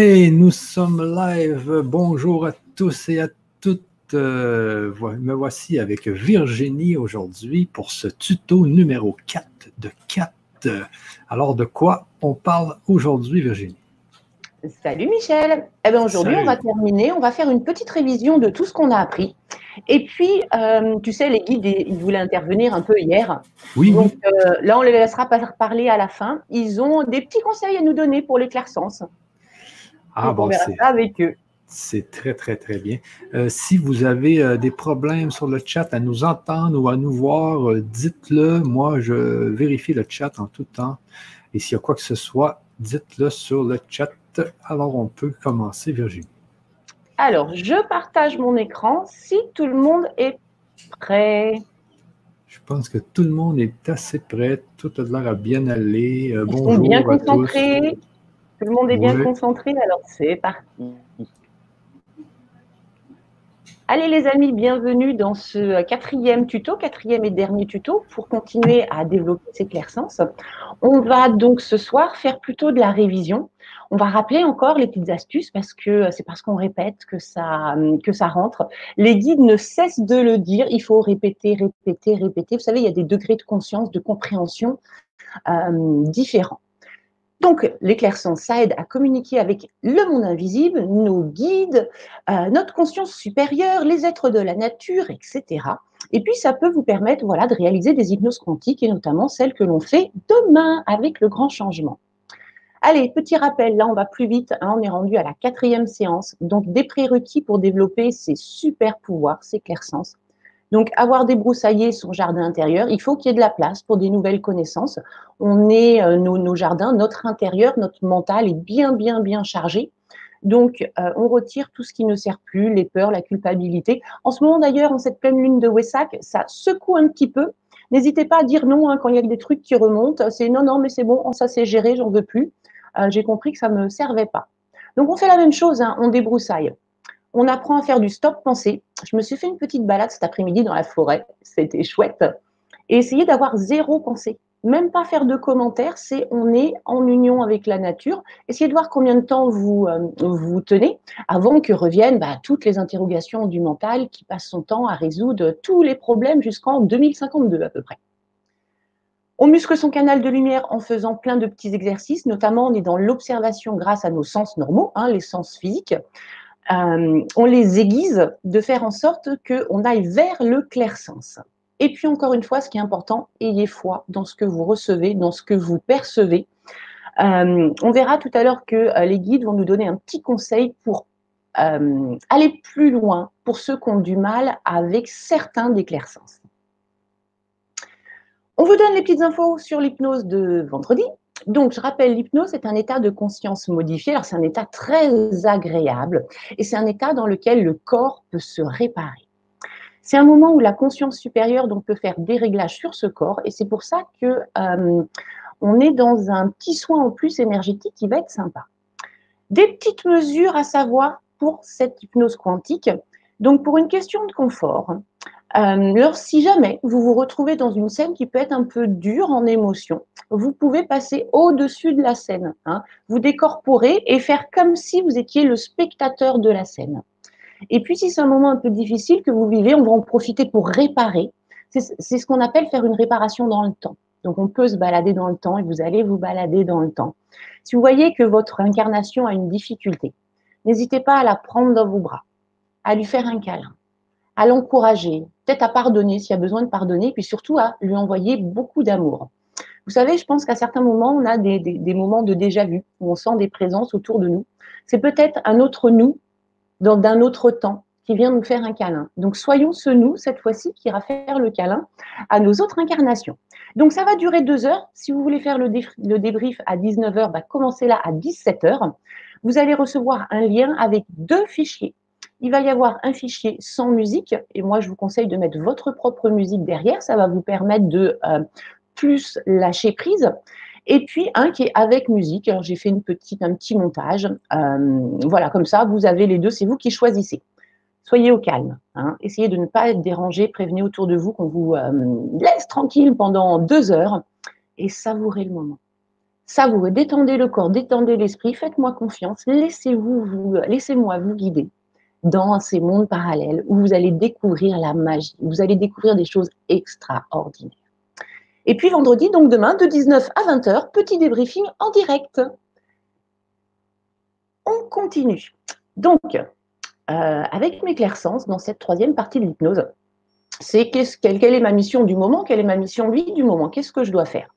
Et nous sommes live. Bonjour à tous et à toutes. Euh, me voici avec Virginie aujourd'hui pour ce tuto numéro 4 de 4. Alors, de quoi on parle aujourd'hui, Virginie? Salut Michel. Eh bien, aujourd'hui, on va terminer. On va faire une petite révision de tout ce qu'on a appris. Et puis, euh, tu sais, les guides, ils voulaient intervenir un peu hier. Oui. Donc euh, là, on les laissera parler à la fin. Ils ont des petits conseils à nous donner pour l'éclaircence. Ah, bon, c'est avec eux. C'est très, très, très bien. Euh, si vous avez des problèmes sur le chat à nous entendre ou à nous voir, dites-le. Moi, je vérifie le chat en tout temps. Et s'il y a quoi que ce soit, dites-le sur le chat. Alors, on peut commencer, Virginie. Alors, je partage mon écran si tout le monde est prêt. Je pense que tout le monde est assez prêt. Tout a l'air à bien aller. Euh, sont bien concentrés. Tout le monde est bien concentré. Alors, c'est parti. Allez les amis, bienvenue dans ce quatrième tuto, quatrième et dernier tuto pour continuer à développer ces clairsens. On va donc ce soir faire plutôt de la révision. On va rappeler encore les petites astuces parce que c'est parce qu'on répète que ça, que ça rentre. Les guides ne cessent de le dire. Il faut répéter, répéter, répéter. Vous savez, il y a des degrés de conscience, de compréhension euh, différents. Donc, l'éclaircence, ça aide à communiquer avec le monde invisible, nos guides, euh, notre conscience supérieure, les êtres de la nature, etc. Et puis, ça peut vous permettre voilà, de réaliser des hypnoses quantiques, et notamment celles que l'on fait demain avec le grand changement. Allez, petit rappel, là on va plus vite, hein, on est rendu à la quatrième séance. Donc des prérequis pour développer ces super pouvoirs, ces clairsens. Donc avoir débroussaillé son jardin intérieur, il faut qu'il y ait de la place pour des nouvelles connaissances. On est euh, nos, jardins, notre intérieur, notre mental est bien bien bien chargé. Donc, euh, on retire tout ce qui ne sert plus, les peurs, la culpabilité. En ce moment, d'ailleurs, en cette pleine lune de Wessac, ça secoue un petit peu. N'hésitez pas à dire non hein, quand il y a des trucs qui remontent. C'est non, non, mais c'est bon, ça c'est géré, j'en veux plus. Euh, j'ai compris que ça ne me servait pas. Donc on fait la même chose, hein, on débroussaille. On apprend à faire du stop pensée. Je me suis fait une petite balade cet après-midi dans la forêt, c'était chouette. Et essayer d'avoir zéro pensée. Même pas faire de commentaires, c'est on est en union avec la nature. Essayez de voir combien de temps vous euh, vous tenez avant que reviennent bah, toutes les interrogations du mental qui passent son temps à résoudre tous les problèmes jusqu'en 2052 à peu près. On muscle son canal de lumière en faisant plein de petits exercices, notamment on est dans l'observation grâce à nos sens normaux, hein, les sens physiques. Euh, on les aiguise de faire en sorte qu'on aille vers le clair-sens. Et puis encore une fois, ce qui est important, ayez foi dans ce que vous recevez, dans ce que vous percevez. Euh, on verra tout à l'heure que euh, les guides vont nous donner un petit conseil pour aller plus loin pour ceux qui ont du mal avec certains des clairsens. On vous donne les petites infos sur l'hypnose de vendredi. Donc, je rappelle, l'hypnose est un état de conscience modifié. Alors, c'est un état très agréable et c'est un état dans lequel le corps peut se réparer. C'est un moment où la conscience supérieure donc, peut faire des réglages sur ce corps et c'est pour ça que euh, est dans un petit soin en plus énergétique qui va être sympa. Des petites mesures à savoir pour cette hypnose quantique. Donc, pour une question de confort, alors, euh, si jamais vous vous retrouvez dans une scène qui peut être un peu dure en émotion, vous pouvez passer au-dessus de la scène, hein. vous décorporer et faire comme si vous étiez le spectateur de la scène. Et puis, si c'est un moment un peu difficile que vous vivez, on va en profiter pour réparer. C'est ce qu'on appelle faire une réparation dans le temps. Donc, on peut se balader dans le temps et vous allez vous balader dans le temps. Si vous voyez que votre incarnation a une difficulté, n'hésitez pas à la prendre dans vos bras, à lui faire un câlin à l'encourager, peut-être à pardonner s'il y a besoin de pardonner, puis surtout à lui envoyer beaucoup d'amour. Vous savez, je pense qu'à certains moments, on a des, moments de déjà-vu, où on sent des présences autour de nous. C'est peut-être un autre nous, d'un autre temps, qui vient nous faire un câlin. Donc soyons ce nous, cette fois-ci, qui ira faire le câlin à nos autres incarnations. Donc ça va durer deux heures. Si vous voulez faire le, débrief à 19h, bah, commencez là à 17h. Vous allez recevoir un lien avec deux fichiers il va y avoir un fichier sans musique, et moi je vous conseille de mettre votre propre musique derrière, ça va vous permettre de euh, plus lâcher prise. Et puis un qui est avec musique. Alors j'ai fait une petite, un petit montage. Euh, voilà, comme ça, vous avez les deux, c'est vous qui choisissez. Soyez au calme. Hein. Essayez de ne pas être dérangé. Prévenez autour de vous qu'on vous euh, laisse tranquille pendant deux heures et savourez le moment. Savourez, détendez le corps, détendez l'esprit, faites-moi confiance, laissez-vous, vous, laissez-moi vous guider dans ces mondes parallèles où vous allez découvrir la magie, vous allez découvrir des choses extraordinaires. Et puis vendredi, donc demain, de 19 à 20h, petit débriefing en direct. On continue. Donc, euh, avec mes clairsens, dans cette troisième partie de l'hypnose, c'est quelle, quelle est ma mission du moment, quelle est ma mission vie du moment, qu'est-ce que je dois faire?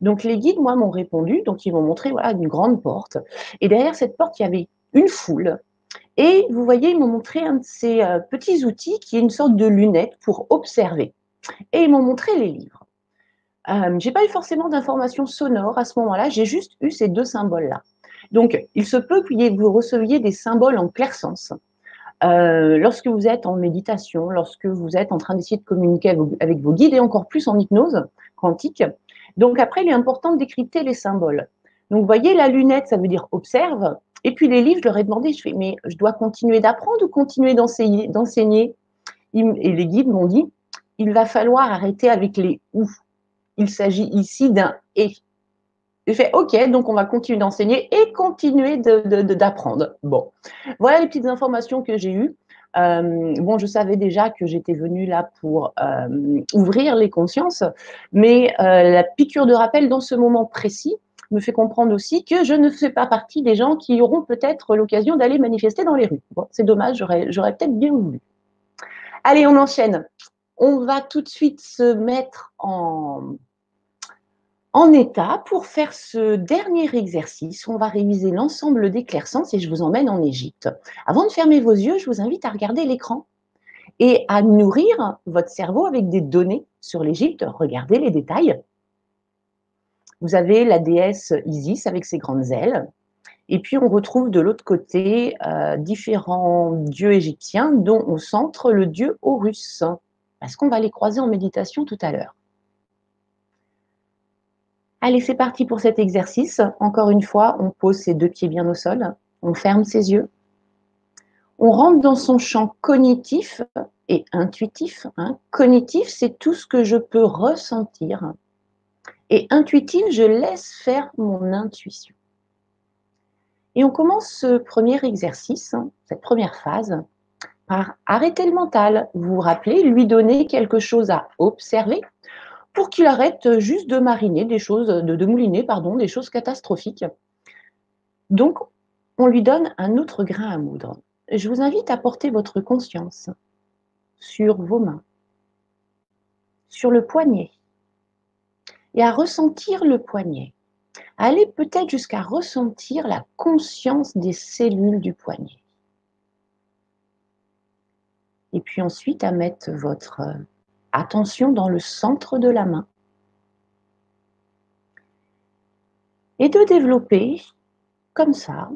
Donc les guides, moi, m'ont répondu, donc ils m'ont montré voilà, une grande porte. Et derrière cette porte, il y avait une foule. Et vous voyez, ils m'ont montré un de ces euh, petits outils qui est une sorte de lunette pour observer. Et ils m'ont montré les livres. Euh, j'ai pas eu forcément d'informations sonores à ce moment-là, j'ai juste eu ces deux symboles-là. Donc, il se peut que vous receviez des symboles en clair sens. Euh, lorsque vous êtes en méditation, lorsque vous êtes en train d'essayer de communiquer avec vos guides et encore plus en hypnose quantique, donc après, il est important de décrypter les symboles. Donc vous voyez, la lunette, ça veut dire observe. Et puis les livres, je leur ai demandé, je fais, mais je dois continuer d'apprendre ou continuer d'enseigner Et les guides m'ont dit, il va falloir arrêter avec les ou. Il s'agit ici d'un et. J'ai fait, OK, donc on va continuer d'enseigner et continuer d'apprendre. bon, voilà les petites informations que j'ai eues. Euh, bon, je savais déjà que j'étais venue là pour euh, ouvrir les consciences, mais euh, la piqûre de rappel dans ce moment précis me fait comprendre aussi que je ne fais pas partie des gens qui auront peut-être l'occasion d'aller manifester dans les rues. Bon, c'est dommage, j'aurais peut-être bien voulu. Allez, on enchaîne. On va tout de suite se mettre en, état pour faire ce dernier exercice. On va réviser l'ensemble des clairsens et je vous emmène en Égypte. Avant de fermer vos yeux, je vous invite à regarder l'écran et à nourrir votre cerveau avec des données sur l'Égypte. Regardez les détails. Vous avez la déesse Isis avec ses grandes ailes. Et puis on retrouve de l'autre côté euh, différents dieux égyptiens, dont au centre le dieu Horus. Parce qu'on va les croiser en méditation tout à l'heure. Allez, c'est parti pour cet exercice. Encore une fois, on pose ses deux pieds bien au sol, on ferme ses yeux. On rentre dans son champ cognitif et intuitif. Hein. Cognitif, c'est tout ce que je peux ressentir. Et intuitif, je laisse faire mon intuition. Et on commence ce premier exercice, cette première phase, par arrêter le mental. Vous vous rappelez, lui donner quelque chose à observer, pour qu'il arrête juste de mariner des choses, de, mouliner, pardon, des choses catastrophiques. Donc, on lui donne un autre grain à moudre. Je vous invite à porter votre conscience sur vos mains, sur le poignet, et à ressentir le poignet. Allez peut-être jusqu'à ressentir la conscience des cellules du poignet. Et puis ensuite à mettre votre attention dans le centre de la main. Et de développer comme ça,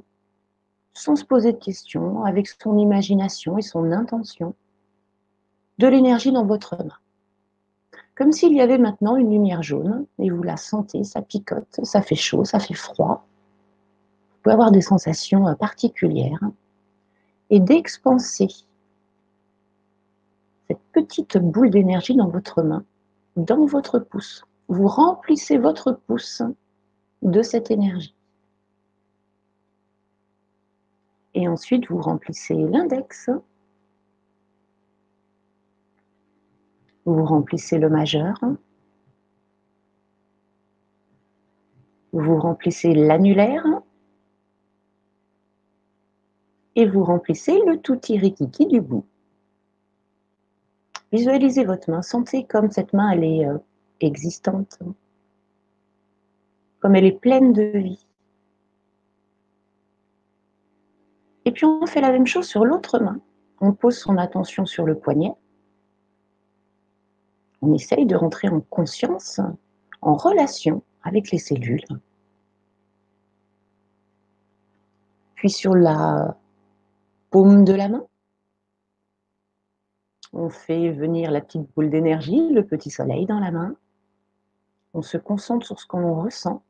sans se poser de questions, avec son imagination et son intention, de l'énergie dans votre main. Comme s'il y avait maintenant une lumière jaune et vous la sentez, ça picote, ça fait chaud, ça fait froid. Vous pouvez avoir des sensations particulières et d'expanser petite boule d'énergie dans votre main, dans votre pouce. Vous remplissez votre pouce de cette énergie. Et ensuite, vous remplissez l'index. Vous remplissez le majeur. Vous remplissez l'annulaire. Et vous remplissez le tout rikiki du bout. Visualisez votre main, sentez comme cette main, elle est euh, existante, comme elle est pleine de vie. Et puis on fait la même chose sur l'autre main. On pose son attention sur le poignet. On essaye de rentrer en conscience, en relation avec les cellules. Puis sur la paume de la main, on fait venir la petite boule d'énergie, le petit soleil dans la main. On se concentre sur ce qu'on ressent.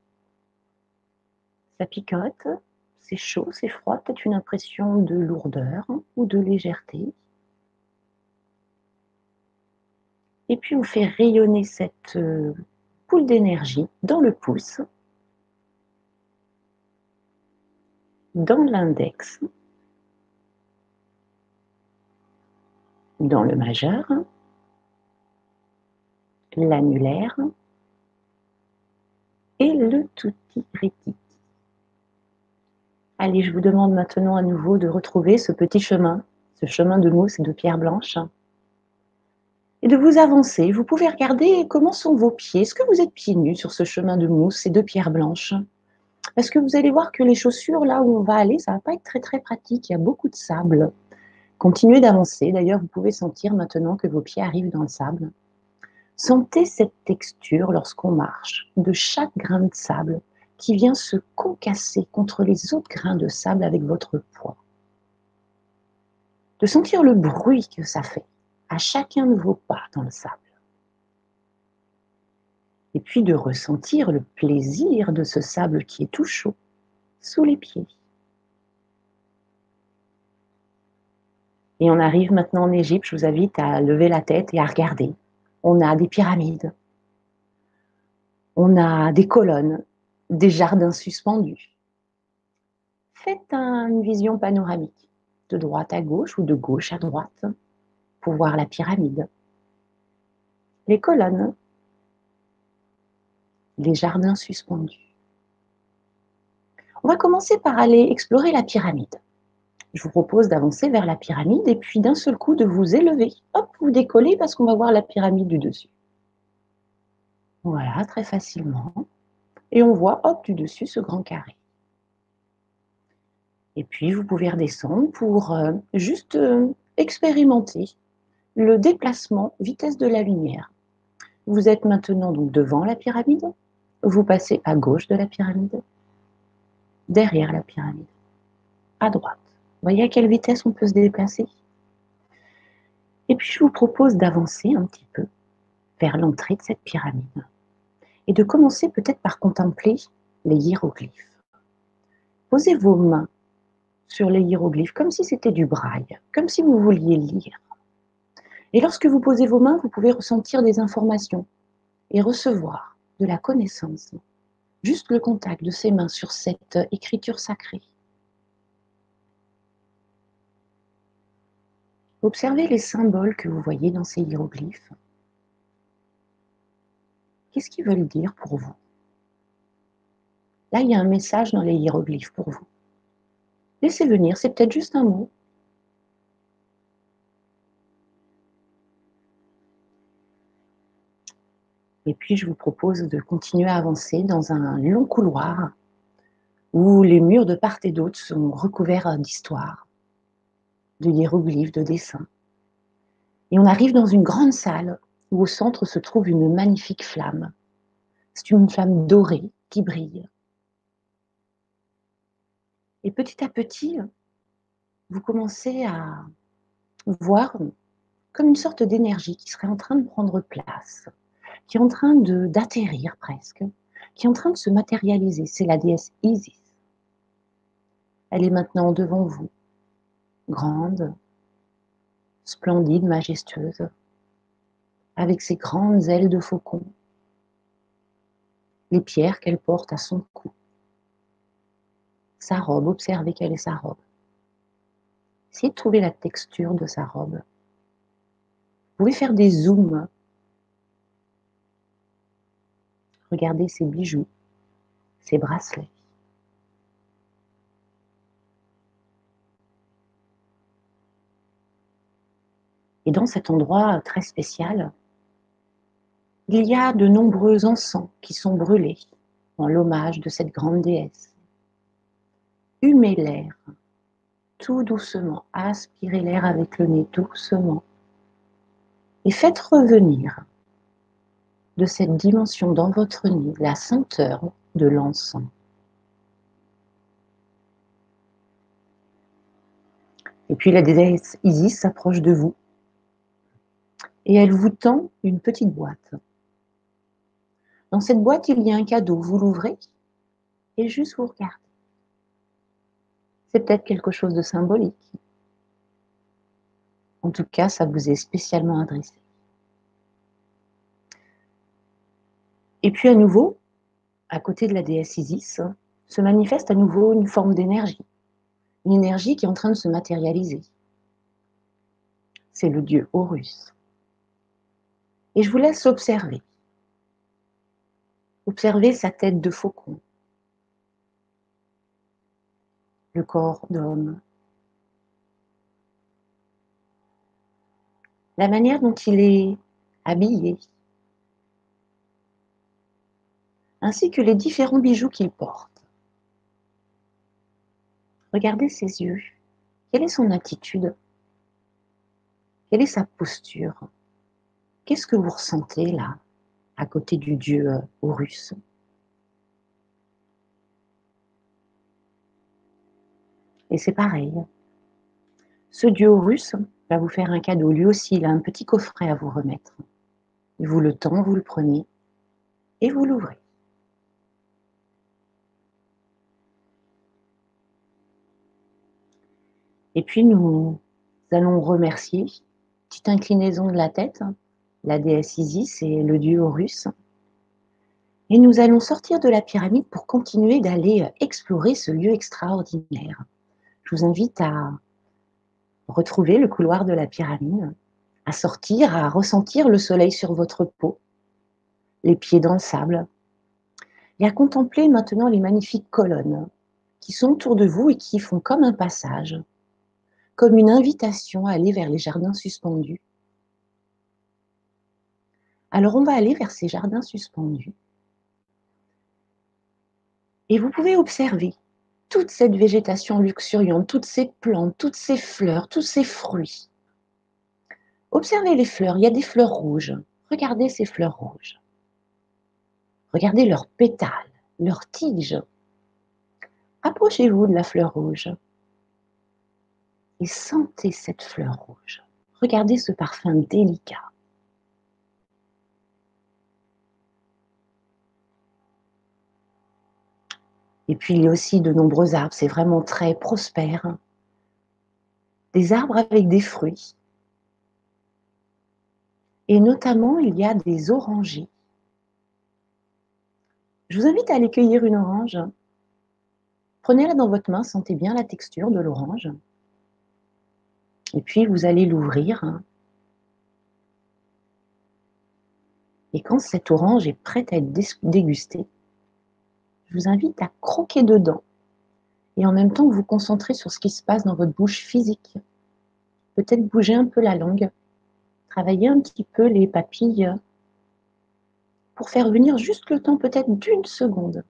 Ça picote, c'est chaud, c'est froid, peut-être une impression de lourdeur ou de légèreté. Et puis on fait rayonner cette euh, boule d'énergie dans le pouce. dans l'index, dans le majeur, l'annulaire et le tutti rétique. Allez, je vous demande maintenant à nouveau de retrouver ce petit chemin, ce chemin de mousse et de pierre blanche, et de vous avancer. Vous pouvez regarder comment sont vos pieds. Est-ce que vous êtes pieds nus sur ce chemin de mousse et de pierre blanche? Parce que vous allez voir que les chaussures, là où on va aller, ça ne va pas être très très pratique. Il y a beaucoup de sable. Continuez d'avancer. D'ailleurs, vous pouvez sentir maintenant que vos pieds arrivent dans le sable. Sentez cette texture lorsqu'on marche de chaque grain de sable qui vient se concasser contre les autres grains de sable avec votre poids. De sentir le bruit que ça fait à chacun de vos pas dans le sable. Et puis de ressentir le plaisir de ce sable qui est tout chaud sous les pieds. Et on arrive maintenant en Égypte, je vous invite à lever la tête et à regarder. On a des pyramides, on a des colonnes, des jardins suspendus. Faites une vision panoramique, de droite à gauche ou de gauche à droite, pour voir la pyramide, les colonnes, les jardins suspendus. On va commencer par aller explorer la pyramide. Je vous propose d'avancer vers la pyramide et puis d'un seul coup de vous élever. Hop, vous décollez parce qu'on va voir la pyramide du dessus. Voilà, très facilement. Et on voit, hop, du dessus ce grand carré. Et puis, vous pouvez redescendre pour euh, juste euh, expérimenter le déplacement vitesse de la lumière. Vous êtes maintenant donc devant la pyramide, vous passez à gauche de la pyramide, derrière la pyramide, à droite. Voyez à quelle vitesse on peut se déplacer Et puis je vous propose d'avancer un petit peu vers l'entrée de cette pyramide et de commencer peut-être par contempler les hiéroglyphes. Posez vos mains sur les hiéroglyphes comme si c'était du braille, comme si vous vouliez lire. Et lorsque vous posez vos mains, vous pouvez ressentir des informations et recevoir de la connaissance. Juste le contact de ces mains sur cette écriture sacrée. Observez les symboles que vous voyez dans ces hiéroglyphes. Qu'est-ce qu'ils veulent dire pour vous? Là, il y a un message dans les hiéroglyphes pour vous. Laissez venir, c'est peut-être juste un mot, Et puis, je vous propose de continuer à avancer dans un long couloir où les murs de part et d'autre sont recouverts d'histoires, de hiéroglyphes, de dessins. Et on arrive dans une grande salle où au centre se trouve une magnifique flamme. C'est une flamme dorée qui brille. Et petit à petit, vous commencez à voir comme une sorte d'énergie qui serait en train de prendre place qui est en train d'atterrir presque, qui est en train de se matérialiser. C'est la déesse Isis. Elle est maintenant devant vous, grande, splendide, majestueuse, avec ses grandes ailes de faucon, les pierres qu'elle porte à son cou, sa robe, observez quelle est sa robe. Essayez de trouver la texture de sa robe. Vous pouvez faire des zooms Regardez ses bijoux, ses bracelets. Et dans cet endroit très spécial, il y a de nombreux encens qui sont brûlés en l'hommage de cette grande déesse. Humez l'air, tout doucement, aspirez l'air avec le nez doucement et faites revenir de cette dimension dans votre nid, la senteur de l'encens. Et puis la déesse Isis s'approche de vous et elle vous tend une petite boîte. Dans cette boîte, il y a un cadeau. Vous l'ouvrez et juste vous regardez. C'est peut-être quelque chose de symbolique. En tout cas, ça vous est spécialement adressé. Et puis à nouveau, à côté de la déesse Isis, se manifeste à nouveau une forme d'énergie, une énergie qui est en train de se matérialiser. C'est le dieu Horus. Et je vous laisse observer. Observez sa tête de faucon, le corps d'homme, la manière dont il est habillé, ainsi que les différents bijoux qu'il porte. Regardez ses yeux. Quelle est son attitude? Quelle est sa posture? Qu'est-ce que vous ressentez là, à côté du dieu euh, Horus? Et c'est pareil. Ce dieu Horus va vous faire un cadeau. Lui aussi, il a un petit coffret à vous remettre. Vous le tend, vous le prenez et vous l'ouvrez. Et puis nous allons remercier, petite inclinaison de la tête, la déesse Isis et le dieu Horus. Et nous allons sortir de la pyramide pour continuer d'aller explorer ce lieu extraordinaire. Je vous invite à retrouver le couloir de la pyramide, à sortir, à ressentir le soleil sur votre peau, les pieds dans le sable, et à contempler maintenant les magnifiques colonnes qui sont autour de vous et qui font comme un passage comme une invitation à aller vers les jardins suspendus. Alors on va aller vers ces jardins suspendus. Et vous pouvez observer toute cette végétation luxuriante, toutes ces plantes, toutes ces fleurs, tous ces fruits. Observez les fleurs, il y a des fleurs rouges. Regardez ces fleurs rouges. Regardez leurs pétales, leurs tiges. Approchez-vous de la fleur rouge et sentez cette fleur rouge. Regardez ce parfum délicat. Et puis il y a aussi de nombreux arbres, c'est vraiment très prospère. Des arbres avec des fruits. Et notamment, il y a des orangers. Je vous invite à aller cueillir une orange. Prenez-la dans votre main, sentez bien la texture de l'orange. Et puis vous allez l'ouvrir. Et quand cette orange est prête à être dégustée, je vous invite à croquer dedans et en même temps vous concentrer sur ce qui se passe dans votre bouche physique. Peut-être bouger un peu la langue, travailler un petit peu les papilles pour faire venir juste le temps peut-être d'une seconde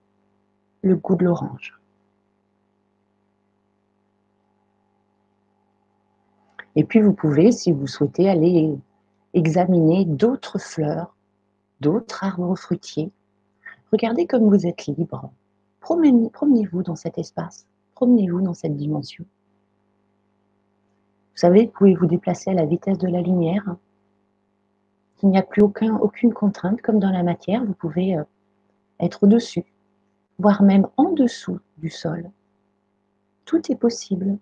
le goût de l'orange. Et puis vous pouvez, si vous souhaitez, aller examiner d'autres fleurs, d'autres arbres fruitiers. Regardez comme vous êtes libre. Promenez-vous dans cet espace, promenez-vous dans cette dimension. Vous savez, vous pouvez vous déplacer à la vitesse de la lumière. Il n'y a plus aucun, aucune contrainte, comme dans la matière, vous pouvez euh, être au-dessus, voire même en dessous du sol. Tout est possible.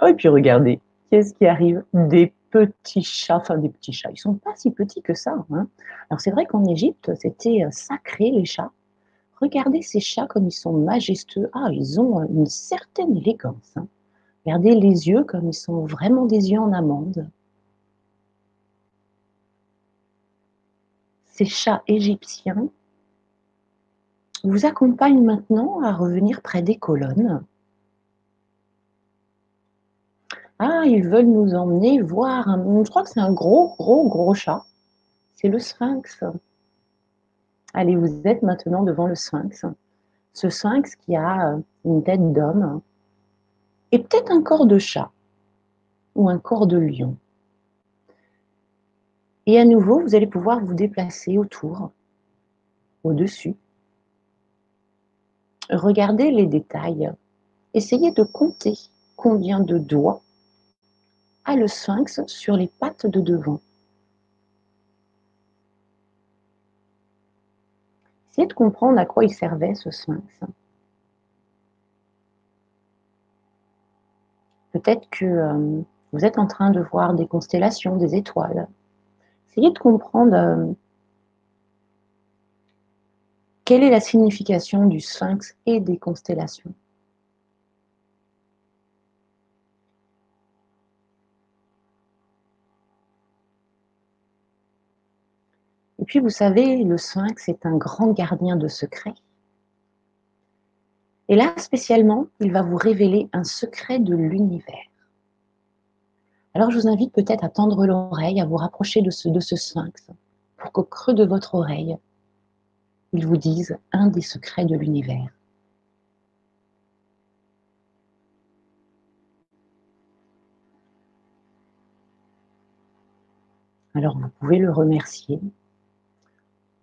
Oh, et puis regardez, qu'est-ce qui arrive? Des petits chats, enfin des petits chats, ils sont pas si petits que ça. Hein. Alors c'est vrai qu'en Égypte, c'était euh, sacré les chats. Regardez ces chats comme ils sont majestueux. Ah, ils ont euh, une certaine élégance. Hein. Regardez les yeux comme ils sont vraiment des yeux en amande. Ces chats égyptiens vous accompagnent maintenant à revenir près des colonnes ah, ils veulent nous emmener voir je crois que c'est un gros, gros, gros chat. C'est le sphinx. Allez, vous êtes maintenant devant le sphinx. Ce sphinx qui a euh, une tête d'homme et peut-être un corps de chat ou un corps de lion. Et à nouveau, vous allez pouvoir vous déplacer autour, au-dessus. Regardez les détails. Essayez de compter combien de doigts le sphinx sur les pattes de devant. Essayez de comprendre à quoi il servait ce sphinx. Peut-être que euh, Vous êtes en train de voir des constellations, des étoiles. Essayez de comprendre euh, quelle est la signification du sphinx et des constellations. Puis, vous savez, le sphinx est un grand gardien de secrets. Et là, spécialement, il va vous révéler un secret de l'univers. Alors, je vous invite peut-être à tendre l'oreille, à vous rapprocher de ce, de ce sphinx, pour qu'au creux de votre oreille, il vous dise un des secrets de l'univers. Alors, vous pouvez le remercier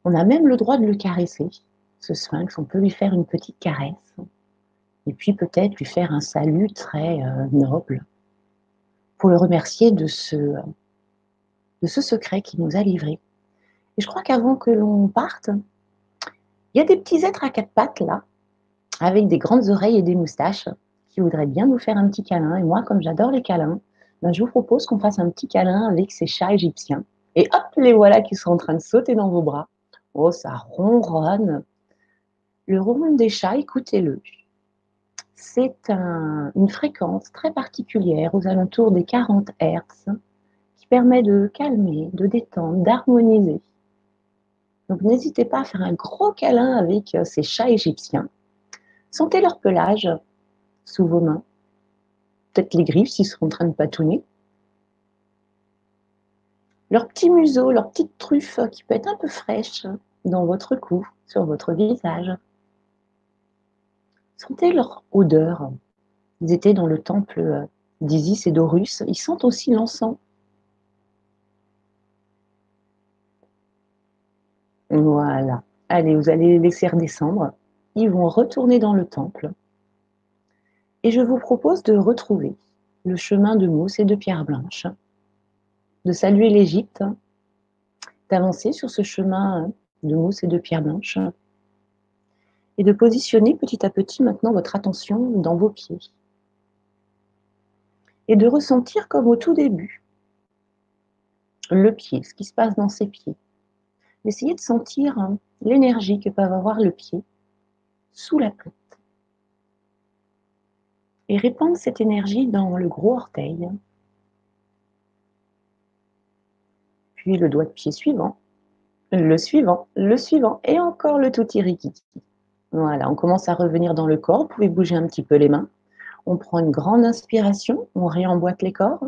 on a même le droit de le caresser, ce sphinx. On peut lui faire une petite caresse. Et puis peut-être lui faire un salut très euh, noble pour le remercier de ce, de ce secret qu'il nous a livré. Et je crois qu'avant que l'on parte, il y a des petits êtres à quatre pattes là, avec des grandes oreilles et des moustaches, qui voudraient bien nous faire un petit câlin. Et moi, comme j'adore les câlins, ben, je vous propose qu'on fasse un petit câlin avec ces chats égyptiens. Et hop, les voilà qui sont en train de sauter dans vos bras. Oh, ça ronronne. Le ronron des chats, écoutez-le. C'est une fréquence très particulière aux alentours des 40 Hz qui permet de calmer, de détendre, d'harmoniser. Donc n'hésitez pas à faire un gros câlin avec euh, ces chats égyptiens. Sentez leur pelage sous vos mains. Peut-être les griffes s'ils sont en train de patouner leur petit museau, leur petite truffe qui peut être un peu fraîche dans votre cou, sur votre visage. Sentez leur odeur. Ils étaient dans le temple d'Isis et d'Horus. Ils sentent aussi l'encens. Voilà. Allez, vous allez les laisser redescendre. Ils vont retourner dans le temple. Et je vous propose de retrouver le chemin de mousse et de pierre blanche de saluer l'Égypte, d'avancer sur ce chemin de mousse et de pierre blanche, et de positionner petit à petit maintenant votre attention dans vos pieds. Et de ressentir comme au tout début le pied, ce qui se passe dans ses pieds. D'essayer de sentir l'énergie que peut avoir le pied sous la plante. Et répandre cette énergie dans le gros orteil, le doigt de pied suivant, le suivant, le suivant, et encore le tout rikiki. Voilà, on commence à revenir dans le corps. Vous pouvez bouger un petit peu les mains? On prend une grande inspiration, on réemboîte les corps.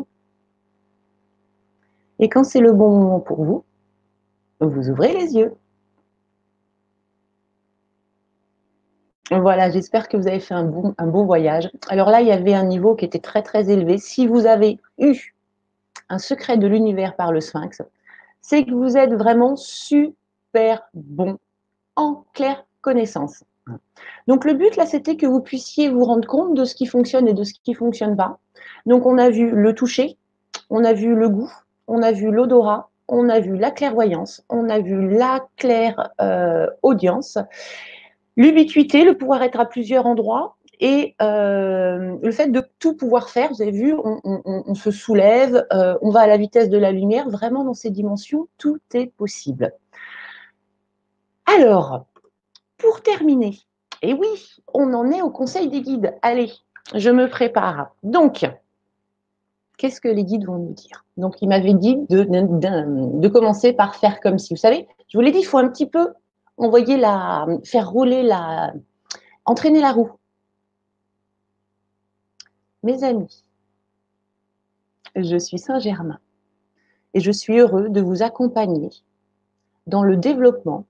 Et quand c'est le bon moment pour vous, vous ouvrez les yeux. Voilà, j'espère que vous avez fait un bon voyage. Alors là, il y avait un niveau qui était très très élevé. Si vous avez eu un secret de l'univers par le sphinx, c'est que vous êtes vraiment super bon en claire connaissance. Donc le but là, c'était que vous puissiez vous rendre compte de ce qui fonctionne et de ce qui ne fonctionne pas. Donc on a vu le toucher, on a vu le goût, on a vu l'odorat, on a vu la clairvoyance, on a vu la claire euh, audience, l'ubiquité, le pouvoir être à plusieurs endroits, et euh, le fait de tout pouvoir faire, vous avez vu, on, se soulève, euh, on va à la vitesse de la lumière, vraiment dans ces dimensions, tout est possible. Alors, pour terminer, et oui, on en est au conseil des guides. Allez, je me prépare. Donc, qu'est-ce que les guides vont nous dire? Donc, ils m'avaient dit de, de, commencer par faire comme si. Vous savez, je vous l'ai dit, il faut un petit peu envoyer la, faire rouler la, entraîner la roue. Mes amis, je suis Saint-Germain et je suis heureux de vous accompagner dans le développement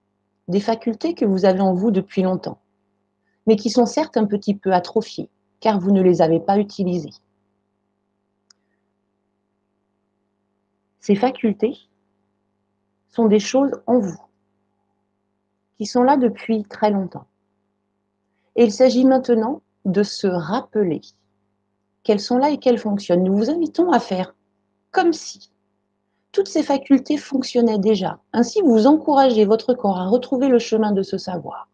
des facultés que vous avez en vous depuis longtemps, mais qui sont certes un petit peu atrophiées car vous ne les avez pas utilisées. Ces facultés sont des choses en vous qui sont là depuis très longtemps. Et il s'agit maintenant de se rappeler qu'elles sont là et qu'elles fonctionnent. Nous vous invitons à faire comme si toutes ces facultés fonctionnaient déjà. Ainsi, vous encouragez votre corps à retrouver le chemin de ce savoir.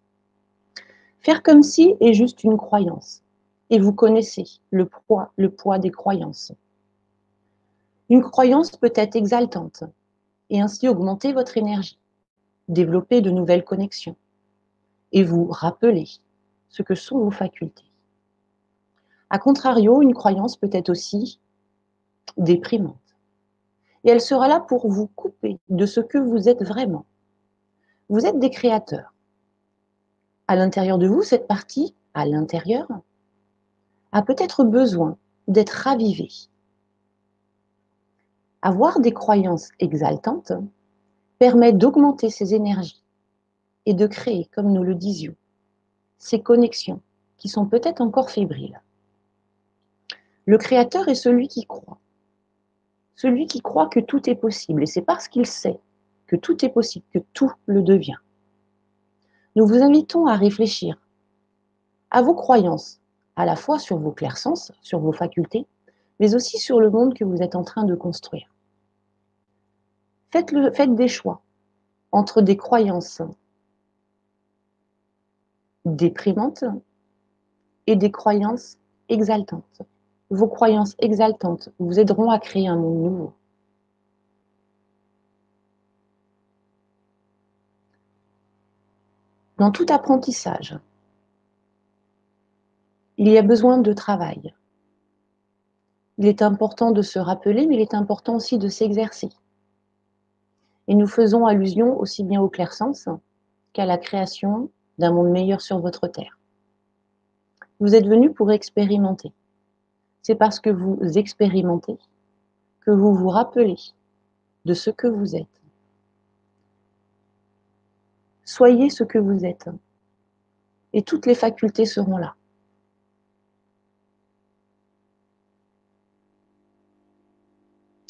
Faire comme si est juste une croyance. Et vous connaissez le poids, des croyances. Une croyance peut être exaltante et ainsi augmenter votre énergie, développer de nouvelles connexions et vous rappeler ce que sont vos facultés. A contrario, une croyance peut être aussi déprimante. Et elle sera là pour vous couper de ce que vous êtes vraiment. Vous êtes des créateurs. À l'intérieur de vous, cette partie, à l'intérieur, a peut-être besoin d'être ravivée. Avoir des croyances exaltantes permet d'augmenter ses énergies et de créer, comme nous le disions, ces connexions qui sont peut-être encore fébriles. Le créateur est celui qui croit. Celui qui croit que tout est possible. Et c'est parce qu'il sait que tout est possible, que tout le devient. Nous vous invitons à réfléchir à vos croyances, à la fois sur vos clairsens, sur vos facultés, mais aussi sur le monde que vous êtes en train de construire. Faites des choix entre des croyances déprimantes et des croyances exaltantes. Vos croyances exaltantes vous aideront à créer un monde nouveau. Dans tout apprentissage, il y a besoin de travail. Il est important de se rappeler, mais il est important aussi de s'exercer. Et nous faisons allusion aussi bien au clair-sens qu'à la création d'un monde meilleur sur votre terre. Vous êtes venu pour expérimenter. C'est parce que vous expérimentez que vous vous rappelez de ce que vous êtes. Soyez ce que vous êtes. Et toutes les facultés seront là.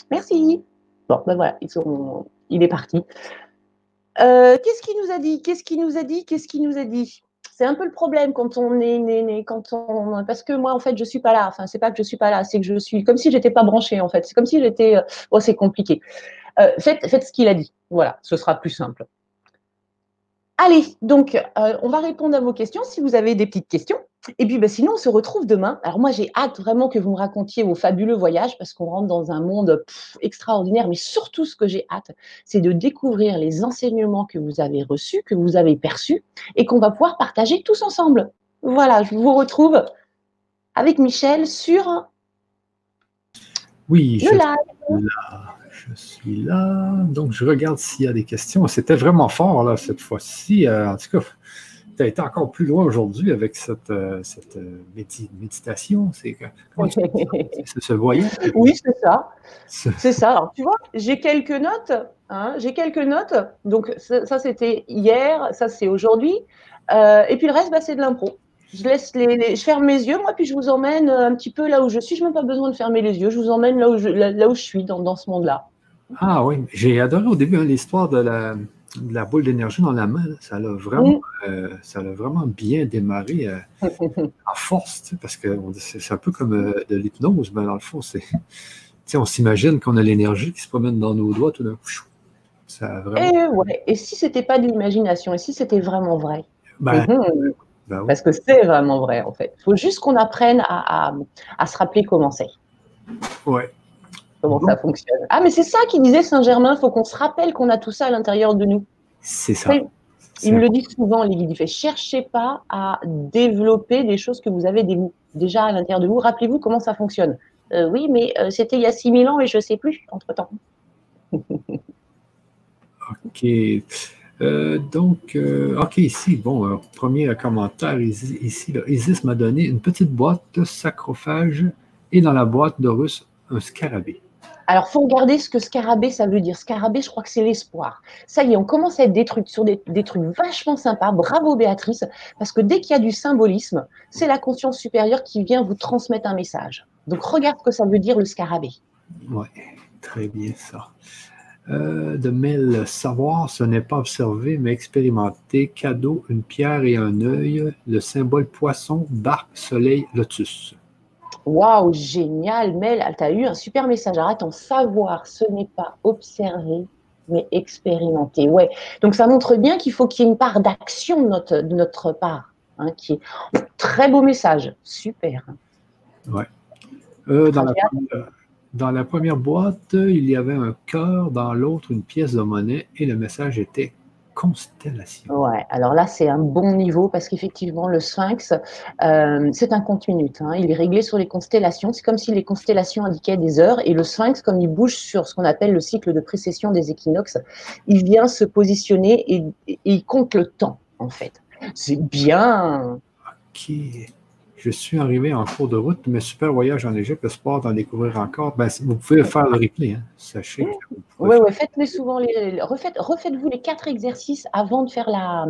Merci. Bon, ben voilà, ils sont, il est parti. Euh, qu'est-ce qu'il nous a dit? Qu'est-ce qu'il nous a dit? Qu'est-ce qu'il nous a dit? C'est un peu le problème quand on est né, quand on, parce que moi en fait je suis pas là. Enfin c'est pas que je suis pas là, c'est que je suis comme si j'étais pas branchée en fait. C'est comme si j'étais. Oh c'est compliqué. Euh, faites, faites ce qu'il a dit. Voilà, ce sera plus simple. Allez, donc euh, on va répondre à vos questions si vous avez des petites questions. Et puis bah, sinon, on se retrouve demain. Alors moi, j'ai hâte vraiment que vous me racontiez vos fabuleux voyages parce qu'on rentre dans un monde extraordinaire. Mais surtout, ce que j'ai hâte, c'est de découvrir les enseignements que vous avez reçus, que vous avez perçus et qu'on va pouvoir partager tous ensemble. Voilà, je vous retrouve avec Michel sur oui, le live je suis là. Donc, je regarde s'il y a des questions. C'était vraiment fort, là, cette fois-ci. Euh, en tout cas, tu as été encore plus loin aujourd'hui avec cette, euh, cette euh, méditation. C'est ce voyage? Oui, c'est ça. C'est ça. Alors, tu vois, j'ai quelques notes. Hein, j'ai quelques notes. Donc, ça, c'était hier. Ça, c'est aujourd'hui. et puis, le reste, bah, c'est de l'impro. Je laisse les, je ferme mes yeux, moi, puis je vous emmène un petit peu là où je suis. Je n'ai même pas besoin de fermer les yeux. Je vous emmène là où je, là, où je suis dans, dans ce monde-là. Ah oui, j'ai adoré au début hein, l'histoire de la, la, boule d'énergie dans la main. Ça l'a vraiment, euh, vraiment bien démarré euh, en force, parce que c'est un peu comme euh, de l'hypnose, mais dans le fond, c'est. On s'imagine qu'on a l'énergie qui se promène dans nos doigts tout d'un coup. Ça vraiment... et, et si c'était pas de l'imagination, et si c'était vraiment vrai? Ben, mhm. ben Parce que c'est vraiment vrai, en fait. Il faut juste qu'on apprenne à, à, à, se rappeler comment c'est. Ouais comment ça fonctionne. Ah, mais c'est ça qu'il disait Saint-Germain, il faut qu'on se rappelle qu'on a tout ça à l'intérieur de nous. C'est ça. Il me le dit souvent, les guides. Il fait cherchez pas à développer des choses que vous avez déjà à l'intérieur de vous. Rappelez-vous comment ça fonctionne. Euh, oui, mais euh, c'était il y a 6000 ans et je ne sais plus entre temps. ok. Euh, donc, ok, ici, bon, premier commentaire ici, Isis m'a donné une petite boîte de sacrophage et dans la boîte russe, un scarabée. Alors, faut regarder ce que scarabée, ça veut dire. Scarabée, je crois que c'est l'espoir. Ça y est, on commence à être des trucs sur des, trucs vachement sympas. Bravo Béatrice, parce que dès qu'il y a du symbolisme, c'est la conscience supérieure qui vient vous transmettre un message. Donc, regarde ce que ça veut dire le scarabée. Oui, très bien ça. Euh, de Mel, savoir, ce n'est pas observer, mais expérimenter. Cadeau, une pierre et un œil. Le symbole poisson, barque, soleil, lotus. Waouh, génial, Mel, tu as eu un super message. Arrête, en savoir, ce n'est pas observer, mais expérimenter. Ouais. Donc ça montre bien qu'il faut qu'il y ait une part d'action de notre, de notre part. Hein. Très beau message, super. Ouais. Euh, dans, Dans la première boîte, il y avait un cœur, dans l'autre, une pièce de monnaie et le message était constellation. Ouais, alors là, c'est un bon niveau parce qu'effectivement, le sphinx, euh, c'est un compte minute. Hein. Il est réglé sur les constellations. C'est comme si les constellations indiquaient des heures et le sphinx, comme il bouge sur ce qu'on appelle le cycle de précession des équinoxes, il vient se positionner et, et il compte le temps, en fait. C'est bien. Ok je suis arrivé en cours de route, mais super voyage en Égypte, espoir d'en découvrir encore. Ben, vous pouvez faire le replay, hein. sachez. Oui, oui, faites-les souvent. Les, refaites, refaites-vous les quatre exercices avant de faire la,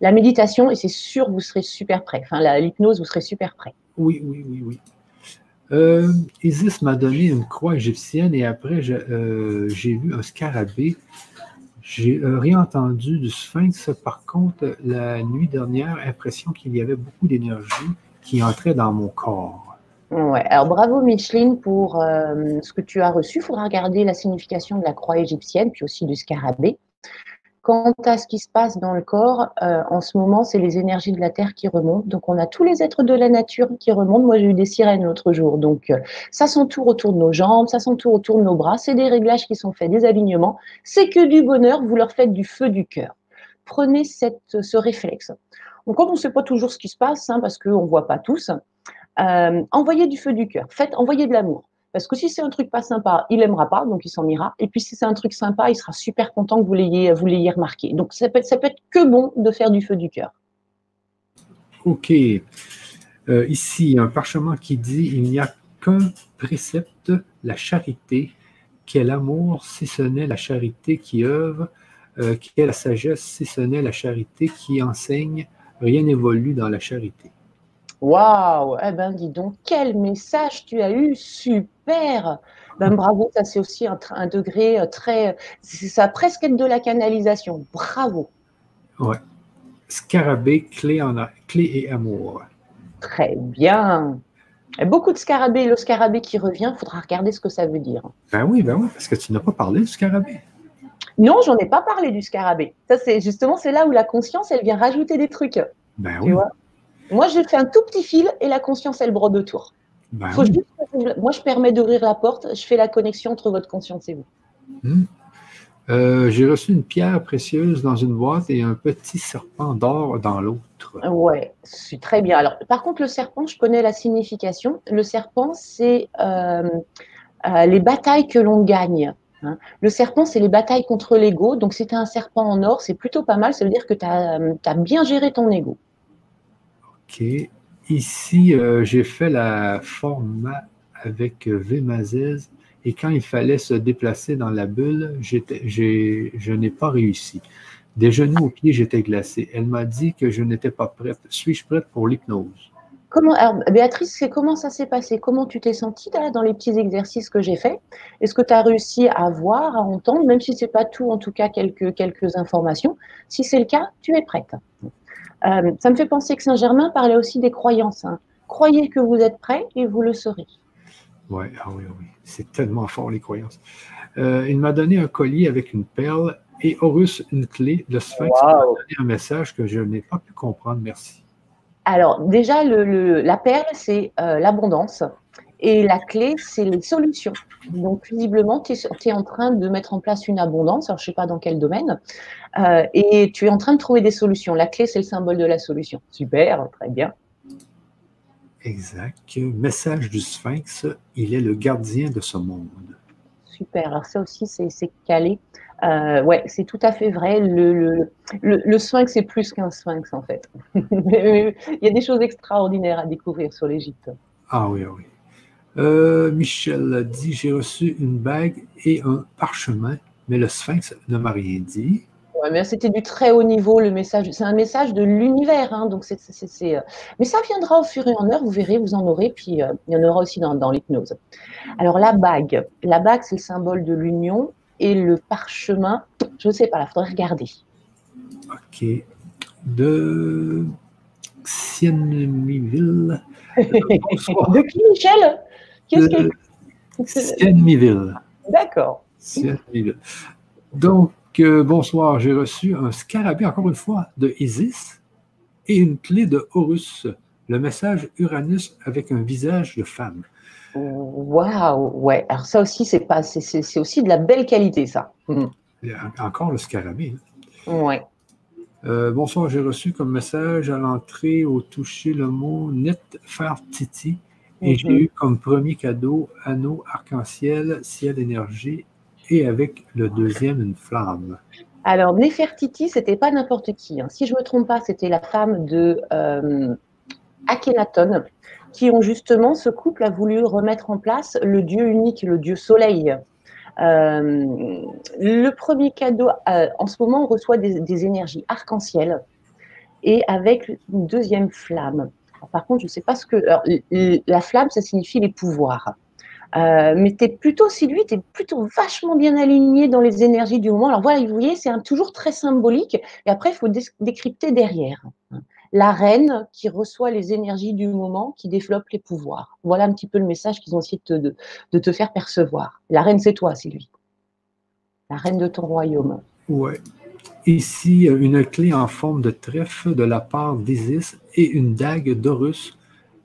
la méditation et c'est sûr, vous serez super prêt. Enfin, l'hypnose, vous serez super prêt. Oui, oui, oui, oui. Euh, Isis m'a donné une croix égyptienne et après, euh, j'ai vu un scarabée. J'ai euh, rien entendu du sphinx. Par contre, la nuit dernière, impression qu'il y avait beaucoup d'énergie qui entrait dans mon corps. Alors bravo Micheline pour euh, ce que tu as reçu. Il faudra regarder la signification de la croix égyptienne, puis aussi du scarabée. Quant à ce qui se passe dans le corps, euh, en ce moment, c'est les énergies de la Terre qui remontent. Donc, on a tous les êtres de la nature qui remontent. Moi, j'ai eu des sirènes l'autre jour. Donc, euh, ça s'entoure autour de nos jambes, ça s'entoure autour de nos bras. C'est des réglages qui sont faits, des alignements. C'est que du bonheur. Vous leur faites du feu du cœur. Prenez ce réflexe. Donc, quand on ne sait pas toujours ce qui se passe, hein, parce qu'on ne voit pas tous, euh, envoyez du feu du cœur. Faites, envoyez de l'amour. Parce que si c'est un truc pas sympa, il n'aimera pas, donc il s'en ira. Et puis si c'est un truc sympa, il sera super content que vous l'ayez, vous l'ayez remarqué. Donc ça peut, être, peut être que bon de faire du feu du cœur. Ok. Euh, ici, un parchemin qui dit il n'y a qu'un précepte, la charité. Quel amour si ce n'est la charité qui œuvre, euh, quelle sagesse si ce n'est la charité qui enseigne, rien n'évolue dans la charité. Waouh Eh ben, dis donc, quel message tu as eu Super ben, bravo, ça c'est aussi un, degré euh, très. Ça a presque être de la canalisation. Bravo. Ouais. Scarabée, clé, en clé et amour. Très bien. beaucoup de scarabées. Le scarabée qui revient, il faudra regarder ce que ça veut dire. Ben oui, ben oui, parce que tu n'as pas parlé du scarabée. Non, j'en ai pas parlé du scarabée. Ça, c'est justement, c'est là où la conscience, elle vient rajouter des trucs. Ben oui. Moi, je fais un tout petit fil et la conscience, elle brode autour. Ben moi, je permets d'ouvrir la porte, je fais la connexion entre votre conscience et vous. Hmm. Euh, j'ai reçu une pierre précieuse dans une boîte et un petit serpent d'or dans l'autre. Ouais, c'est très bien. Alors, par contre, le serpent, je connais la signification. Le serpent, c'est euh, euh, les batailles que l'on gagne. Hein. Le serpent, c'est les batailles contre l'ego. Donc, si tu un serpent en or, c'est plutôt pas mal. Ça veut dire que tu as, bien géré ton ego. OK. Ici, euh, j'ai fait la format avec Vmazez et quand il fallait se déplacer dans la bulle, je n'ai pas réussi. Des genoux aux pieds, j'étais glacé. Elle m'a dit que je n'étais pas prête. Suis-je prête pour l'hypnose? Comment, alors, Béatrice, comment ça s'est passé? Comment tu t'es sentie dans les petits exercices que j'ai faits? Est-ce que tu as réussi à voir, à entendre, même si ce n'est pas tout, en tout cas quelques, quelques informations? Si c'est le cas, tu es prête. Euh, ça me fait penser que Saint-Germain parlait aussi des croyances. Hein. Croyez que vous êtes prêt et vous le serez. Ouais, ah oui, oui, c'est tellement fort les croyances. Euh, il m'a donné un collier avec une perle et Horus une clé. Le Sphinx m'a donné un message que je n'ai pas pu comprendre. Merci. Alors, déjà, la perle, c'est euh, l'abondance. Et la clé, c'est les solutions. Donc, visiblement, tu es, en train de mettre en place une abondance. Alors, je ne sais pas dans quel domaine. Euh, et tu es en train de trouver des solutions. La clé, c'est le symbole de la solution. Super, très bien. Exact. Message du Sphinx, il est le gardien de ce monde. Super. Alors, ça aussi, c'est calé. Euh, ouais, c'est tout à fait vrai. Le, sphinx est plus qu'un sphinx, en fait. Il y a des choses extraordinaires à découvrir sur l'Égypte. Ah oui, ah oui. Euh, Michel dit J'ai reçu une bague et un parchemin, mais le sphinx ne m'a rien dit. Mais c'était du très haut niveau, le message. C'est un message de l'univers. Hein, donc c'est, euh, Mais ça viendra au fur et à mesure, vous verrez, vous en aurez, puis il y en aura aussi dans, dans l'hypnose. Alors la bague. La bague, c'est le symbole de l'union et le parchemin, je ne sais pas, il faudrait regarder. OK. De Siennemiville. de qui, Michel? Qu'est-ce que. D'accord. Donc, euh, bonsoir, j'ai reçu un scarabée, encore une fois, de Isis et une clé de Horus, le message Uranus avec un visage de femme. Waouh, ouais. Alors ça aussi, c'est pas, c'est aussi de la belle qualité, ça. Mm. Encore le scarabée. Hein. Ouais. Euh, bonsoir, j'ai reçu comme message à l'entrée au toucher le mot Netfertiti et j'ai mhm. eu comme premier cadeau anneau arc-en-ciel, ciel énergie et avec le deuxième une flamme. Alors, Nefertiti, c'était pas n'importe qui. Hein. Si je me trompe pas, c'était la femme de euh, Akhenaton, qui ont justement, ce couple a voulu remettre en place le dieu unique, le dieu soleil. Euh, le premier cadeau, euh, en ce moment, on reçoit des, énergies arc-en-ciel et avec une deuxième flamme. par contre, je ne sais pas ce que. la flamme, ça signifie les pouvoirs. Euh, mais es plutôt, si lui, tu es plutôt vachement bien aligné dans les énergies du moment. Alors voilà, vous voyez, c'est toujours très symbolique. Et après, il faut décrypter derrière la reine qui reçoit les énergies du moment, qui développe les pouvoirs. Voilà un petit peu le message qu'ils ont essayé de te, faire percevoir. La reine, c'est toi, Sylvie. La reine de ton royaume. Ouais. Ici, une clé en forme de trèfle de la part d'Isis et une dague d'Horus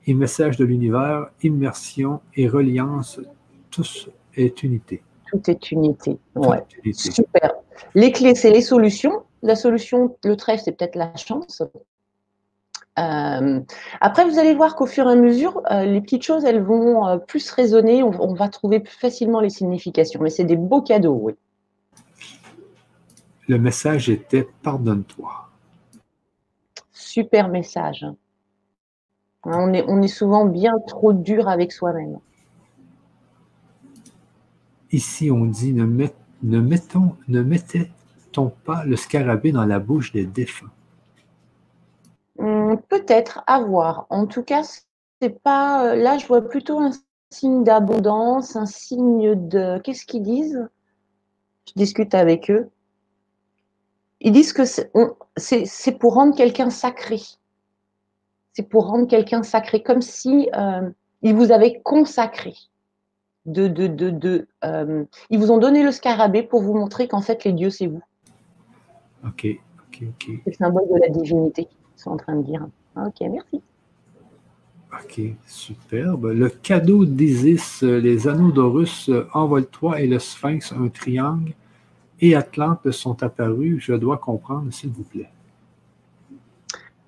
et message de l'univers, immersion et reliance, tous est unité. Tout est unité. Ouais. Super. Les clés, c'est les solutions. La solution, le trèfle, c'est peut-être la chance. Euh, après, vous allez voir qu'au fur et à mesure, euh, les petites choses, elles vont euh, plus résonner, on, va trouver plus facilement les significations. Mais c'est des beaux cadeaux, oui. Le message était pardonne-toi. Super message. On est, on est souvent bien trop dur avec soi-même. Ici, on dit ne, ne, mettons, ne pas le scarabée dans la bouche des défunts? Hum, peut-être à voir. En tout cas, c'est pas. Euh, là, je vois plutôt un signe d'abondance, un signe de. Qu'est-ce qu'ils disent? Je discute avec eux. Ils disent que c'est pour rendre quelqu'un sacré. C'est pour rendre quelqu'un sacré, comme si euh, ils vous avaient consacré. De, de, de, euh, ils vous ont donné le scarabée pour vous montrer qu'en fait, les dieux, c'est vous. Ok, ok, ok. C'est le symbole de la divinité en train de dire. Ok, merci. Ok, superbe. Le cadeau d'Isis, les anneaux d'Horus, envole-toi et le sphinx, un triangle, et Atlante sont apparus. Je dois comprendre, s'il vous plaît.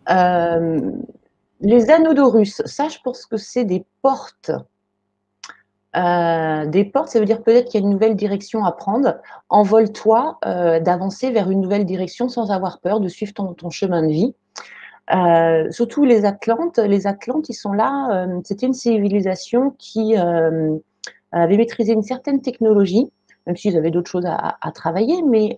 Euh, les anneaux d'Horus, ça, je pense que c'est des portes. Euh, des portes, ça veut dire peut-être qu'il y a une nouvelle direction à prendre. Envole-toi euh, d'avancer vers une nouvelle direction sans avoir peur, de suivre ton chemin de vie. Euh, surtout les Atlantes, les Atlantes, ils sont là. C'était une civilisation qui avait maîtrisé une certaine technologie, même s'ils avaient d'autres choses à, travailler, mais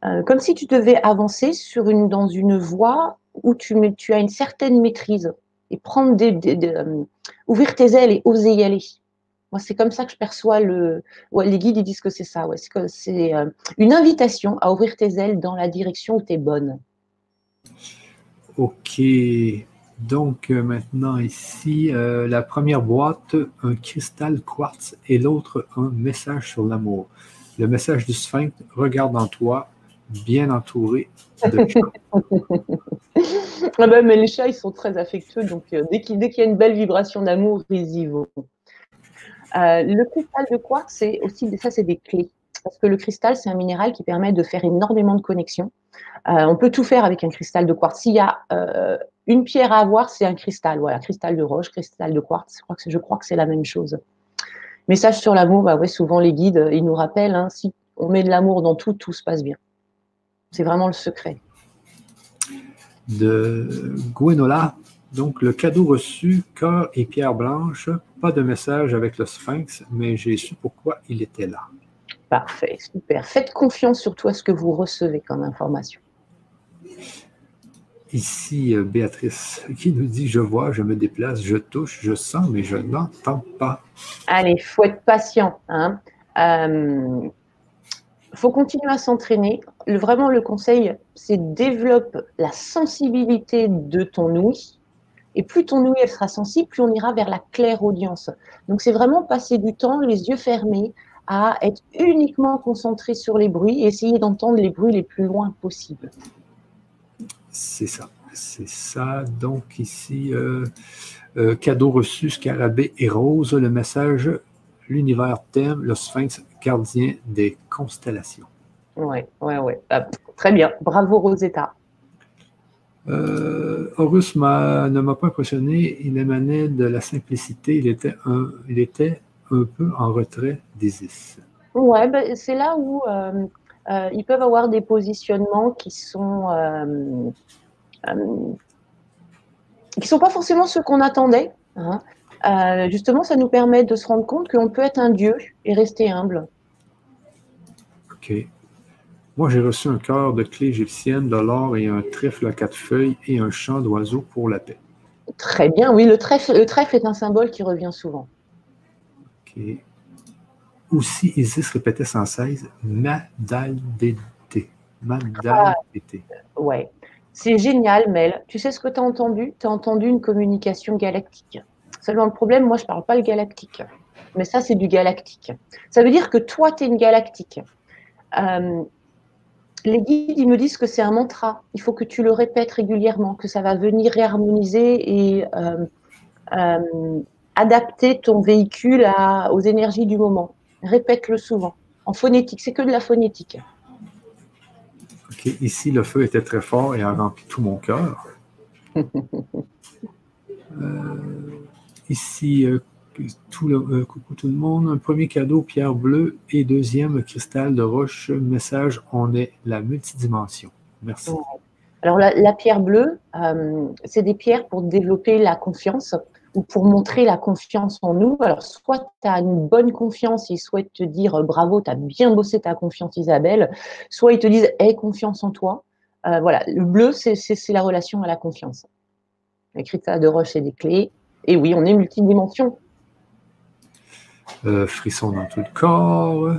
comme si tu devais avancer sur une, dans une voie où tu, as une certaine maîtrise et des, ouvrir tes ailes et oser y aller. Moi, c'est comme ça que je perçois le. les guides, ils disent que c'est ça. C'est une invitation à ouvrir tes ailes dans la direction où tu es bonne. OK. Donc euh, maintenant ici, euh, la première boîte, un cristal quartz et l'autre, un message sur l'amour. Le message du sphinx, regarde en toi, bien entouré de ah ben, mais les chats, ils sont très affectueux, donc euh, dès qu'il y a une belle vibration d'amour, ils y vont. le cristal de quartz, c'est aussi ça, c'est des clés. Parce que le cristal, c'est un minéral qui permet de faire énormément de connexions. Euh, on peut tout faire avec un cristal de quartz. S'il y a euh, une pierre à avoir, c'est un cristal. Voilà, cristal de roche, cristal de quartz. Je crois que c'est la même chose. Message sur l'amour, bah ouais, souvent les guides, ils nous rappellent, hein, si on met de l'amour dans tout, tout se passe bien. C'est vraiment le secret. De Gwenola, donc le cadeau reçu, cœur et pierre blanche, pas de message avec le sphinx, mais j'ai su pourquoi il était là. Parfait, super. Faites confiance surtout à ce que vous recevez comme information. Ici, euh, Béatrice qui nous dit Je vois, je me déplace, je touche, je sens, mais je n'entends pas. Allez, il faut être patient. Il hein. euh, faut continuer à s'entraîner. Vraiment, le conseil, c'est développe la sensibilité de ton ouïe. Et plus ton ouïe sera sensible, plus on ira vers la claire audience. Donc, c'est vraiment passer du temps les yeux fermés à être uniquement concentré sur les bruits et essayer d'entendre les bruits les plus loin possible. C'est ça. c'est ça. Donc ici, euh, euh, cadeau reçu, scarabée et rose, le message, l'univers thème, le sphinx gardien des constellations. Oui, oui, oui. très bien. Bravo Rosetta. Euh, Horus ne m'a pas impressionné. Il émanait de la simplicité. Il était un, il était un peu en retrait d'Isis. Ouais, ben, c'est là où euh, euh, ils peuvent avoir des positionnements qui sont euh, qui sont pas forcément ceux qu'on attendait. Hein. justement, ça nous permet de se rendre compte qu'on peut être un dieu et rester humble. Ok. Moi, j'ai reçu un cœur de clé égyptienne, de l'or et un trèfle à quatre feuilles et un chant d'oiseau pour la paix. Très bien, oui, le trèfle, le trèfle est un symbole qui revient souvent. Ok. Aussi, Isis répétait sans cesse Madaldété. Madaldété. Ah, ouais. C'est génial, Mel. Tu sais ce que tu as entendu? Tu as entendu une communication galactique. Seulement, le problème, moi, je ne parle pas le galactique. Mais ça, c'est du galactique. Ça veut dire que toi, tu es une galactique. Euh, les guides, ils me disent que c'est un mantra. Il faut que tu le répètes régulièrement, que ça va venir réharmoniser et euh, euh, adapter ton véhicule aux énergies du moment. Répète-le souvent. En phonétique, c'est que de la phonétique. Ok, ici, le feu était très fort et a rempli tout mon cœur. Euh, ici, tout le, euh, coucou tout le monde. Un premier cadeau, pierre bleue, et deuxième, cristal de roche. Message, on est la multidimension. Merci. Alors, la, pierre bleue, euh, c'est des pierres pour développer la confiance ou pour montrer la confiance en nous. Alors, soit tu as une bonne confiance, ils souhaitent te dire euh, bravo, tu as bien bossé ta confiance, Isabelle. Soit ils te disent aie confiance en toi. voilà, le bleu, c'est la relation à la confiance. Les cristal de roche et des clés. Et oui, on est multidimension. Euh, frisson dans tout le corps,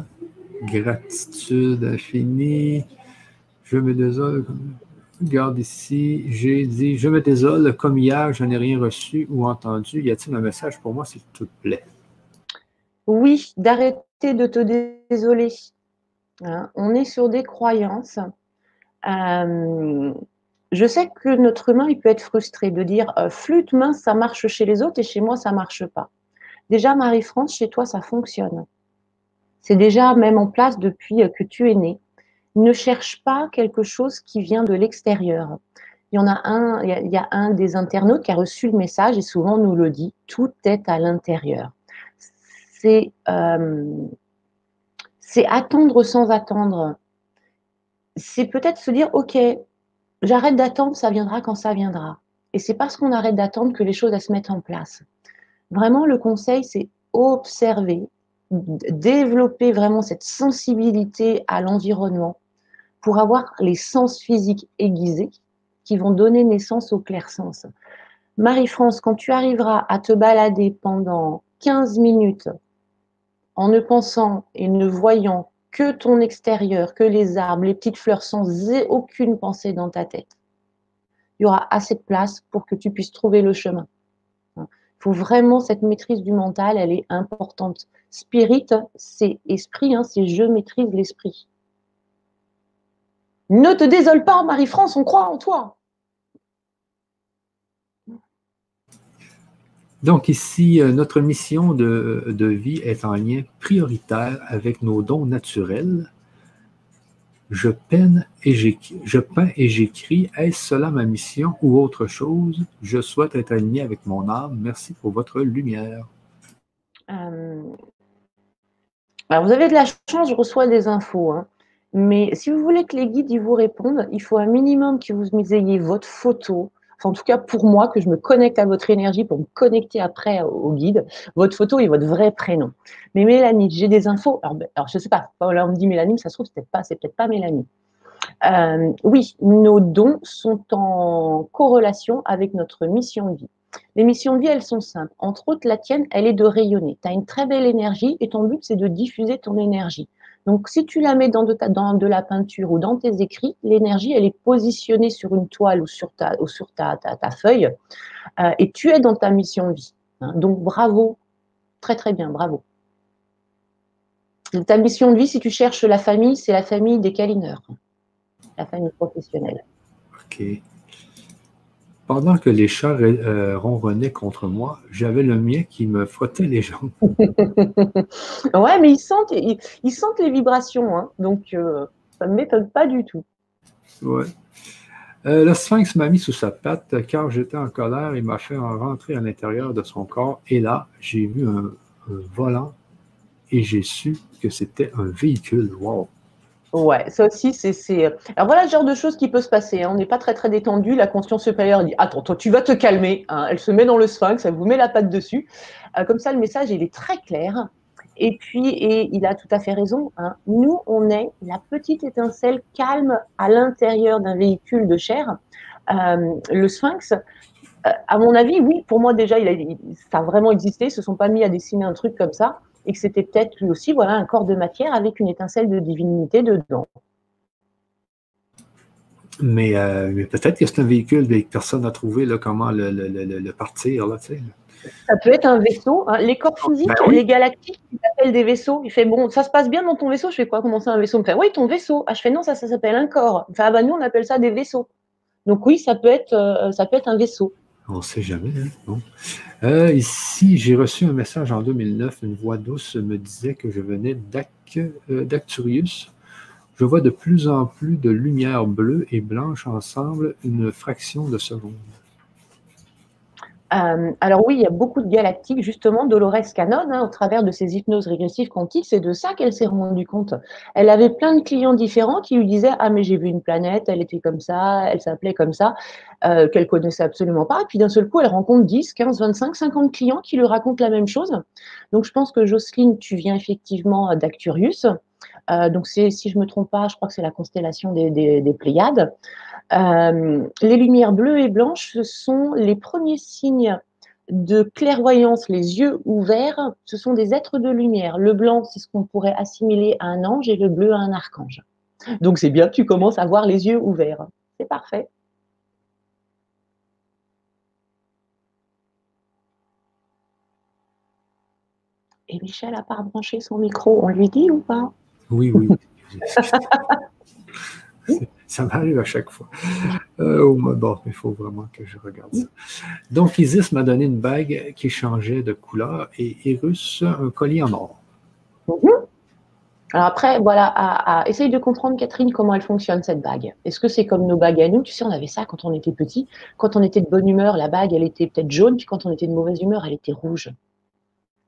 gratitude infinie, je me désole, regarde ici, j'ai dit, je me désole comme hier, je n'ai rien reçu ou entendu. Y a-t-il un message pour moi, s'il te plaît? Oui, d'arrêter de te désoler. Hein, on est sur des croyances. Euh, je sais que notre humain, il peut être frustré de dire euh, flûte mince, ça marche chez les autres et chez moi, ça ne marche pas. Déjà, Marie-France, chez toi, ça fonctionne. C'est déjà même en place depuis que tu es né. Ne cherche pas quelque chose qui vient de l'extérieur. Il y en a un, il y a un des internautes qui a reçu le message et souvent nous le dit, tout est à l'intérieur. C'est euh, attendre sans attendre. C'est peut-être se dire, ok, j'arrête d'attendre, ça viendra quand ça viendra. Et c'est parce qu'on arrête d'attendre que les choses se mettent en place. Vraiment, le conseil, c'est observer, développer vraiment cette sensibilité à l'environnement pour avoir les sens physiques aiguisés qui vont donner naissance au clair-sens. Marie-France, quand tu arriveras à te balader pendant 15 minutes en ne pensant et ne voyant que ton extérieur, que les arbres, les petites fleurs, sans aucune pensée dans ta tête, il y aura assez de place pour que tu puisses trouver le chemin faut vraiment cette maîtrise du mental, elle est importante. Spirit, c'est esprit, hein, c'est je maîtrise l'esprit. Ne te désole pas, Marie-France, on croit en toi. Donc ici, euh, notre mission de, de, vie est en lien prioritaire avec nos dons naturels, je peine et. Je peins et j'écris. Est-ce cela ma mission ou autre chose? Je souhaite être aligné avec mon âme. Merci pour votre lumière. Euh, vous avez de la chance, je reçois des infos. Hein. Mais si vous voulez que les guides vous répondent, il faut un minimum que vous ayez votre photo, en tout cas pour moi, que je me connecte à votre énergie pour me connecter après au guide, votre photo et votre vrai prénom. Mais Mélanie, j'ai des infos. Alors, ben, je ne sais pas, là on me dit Mélanie, mais ça se trouve, c'est peut-être peut pas Mélanie. Euh, oui, nos dons sont en corrélation avec notre mission de vie. Les missions de vie, elles sont simples. Entre autres, la tienne, elle est de rayonner. Tu as une très belle énergie et ton but, c'est de diffuser ton énergie. Donc, si tu la mets dans de, dans de la peinture ou dans tes écrits, l'énergie, elle est positionnée sur une toile ou sur ta, sur ta, ta, feuille euh, et tu es dans ta mission de vie. Hein. Donc, bravo. Très, très bien. Bravo. Ta mission de vie, si tu cherches la famille, c'est la famille des câlineurs, la famille professionnelle. Pendant que les chats euh, ronronnaient contre moi, j'avais le mien qui me frottait les jambes. ouais, mais ils sentent, ils, sentent les vibrations, hein. donc euh, ça ne m'étonne pas du tout. Ouais. Euh, le sphinx m'a mis sous sa patte car j'étais en colère et m'a fait rentrer à l'intérieur de son corps. Et là, j'ai vu un, volant et j'ai su que c'était un véhicule. Wow! Ouais, ça aussi, c'est. Alors voilà le genre de choses qui peut se passer. Hein. On n'est pas très très détendu. La conscience supérieure dit Attends, toi, tu vas te calmer. Hein. Elle se met dans le sphinx, elle vous met la patte dessus. Euh, comme ça, le message, il est très clair. Et puis, et il a tout à fait raison. Hein. Nous, on est la petite étincelle calme à l'intérieur d'un véhicule de chair. Euh, le sphinx, euh, à mon avis, oui, pour moi déjà, il a, ça a vraiment existé. Ils se sont pas mis à dessiner un truc comme ça et que c'était peut-être lui aussi voilà, un corps de matière avec une étincelle de divinité dedans. Mais, euh, peut-être que c'est un véhicule et que personne n'a trouvé là, comment le, le, le, partir. Là, ça peut être un vaisseau. Hein. Les corps physiques, ben les galactiques, ils appellent des vaisseaux. Il fait bon, ça se passe bien dans ton vaisseau? Je fais quoi? Comment c'est un vaisseau? Il me fait oui, ton vaisseau. Ah, je fais non, ça, ça s'appelle un corps. Enfin, ah, bah, nous, on appelle ça des vaisseaux. Donc oui, ça peut être, euh, ça peut être un vaisseau. On ne sait jamais. Hein, euh, ici, j'ai reçu un message en 2009. Une voix douce me disait que je venais euh, d'Acturius. Je vois de plus en plus de lumière bleue et blanche ensemble une fraction de seconde. Euh, alors oui, il y a beaucoup de galactiques, justement, Dolores Cannon, hein, au travers de ses hypnoses régressives quantiques, c'est de ça qu'elle s'est rendue compte. Elle avait plein de clients différents qui lui disaient Ah, mais j'ai vu une planète, elle était comme ça, elle s'appelait comme ça, euh, qu'elle connaissait absolument pas. Et puis d'un seul coup, elle rencontre 10, 15, 25, 50 clients qui lui racontent la même chose. Donc je pense que Jocelyne, tu viens effectivement d'Acturius. Euh, donc si je ne me trompe pas, je crois que c'est la constellation des, des Pléiades. Euh, les lumières bleues et blanches, ce sont les premiers signes de clairvoyance, les yeux ouverts, ce sont des êtres de lumière. Le blanc, c'est ce qu'on pourrait assimiler à un ange et le bleu à un archange. Donc c'est bien, tu commences à voir les yeux ouverts. C'est parfait. Et Michel a pas rebranché son micro, on lui dit ou pas? Oui, oui. Ça m'arrive à chaque fois. Euh, oh, bon, il faut vraiment que je regarde ça. Donc, Isis m'a donné une bague qui changeait de couleur et Irus un collier en or. Mhm. Alors après, voilà, à, essaye de comprendre, Catherine, comment elle fonctionne, cette bague. Est-ce que c'est comme nos bagues à nous? Tu sais, on avait ça quand on était petit. Quand on était de bonne humeur, la bague, elle était peut-être jaune, puis quand on était de mauvaise humeur, elle était rouge.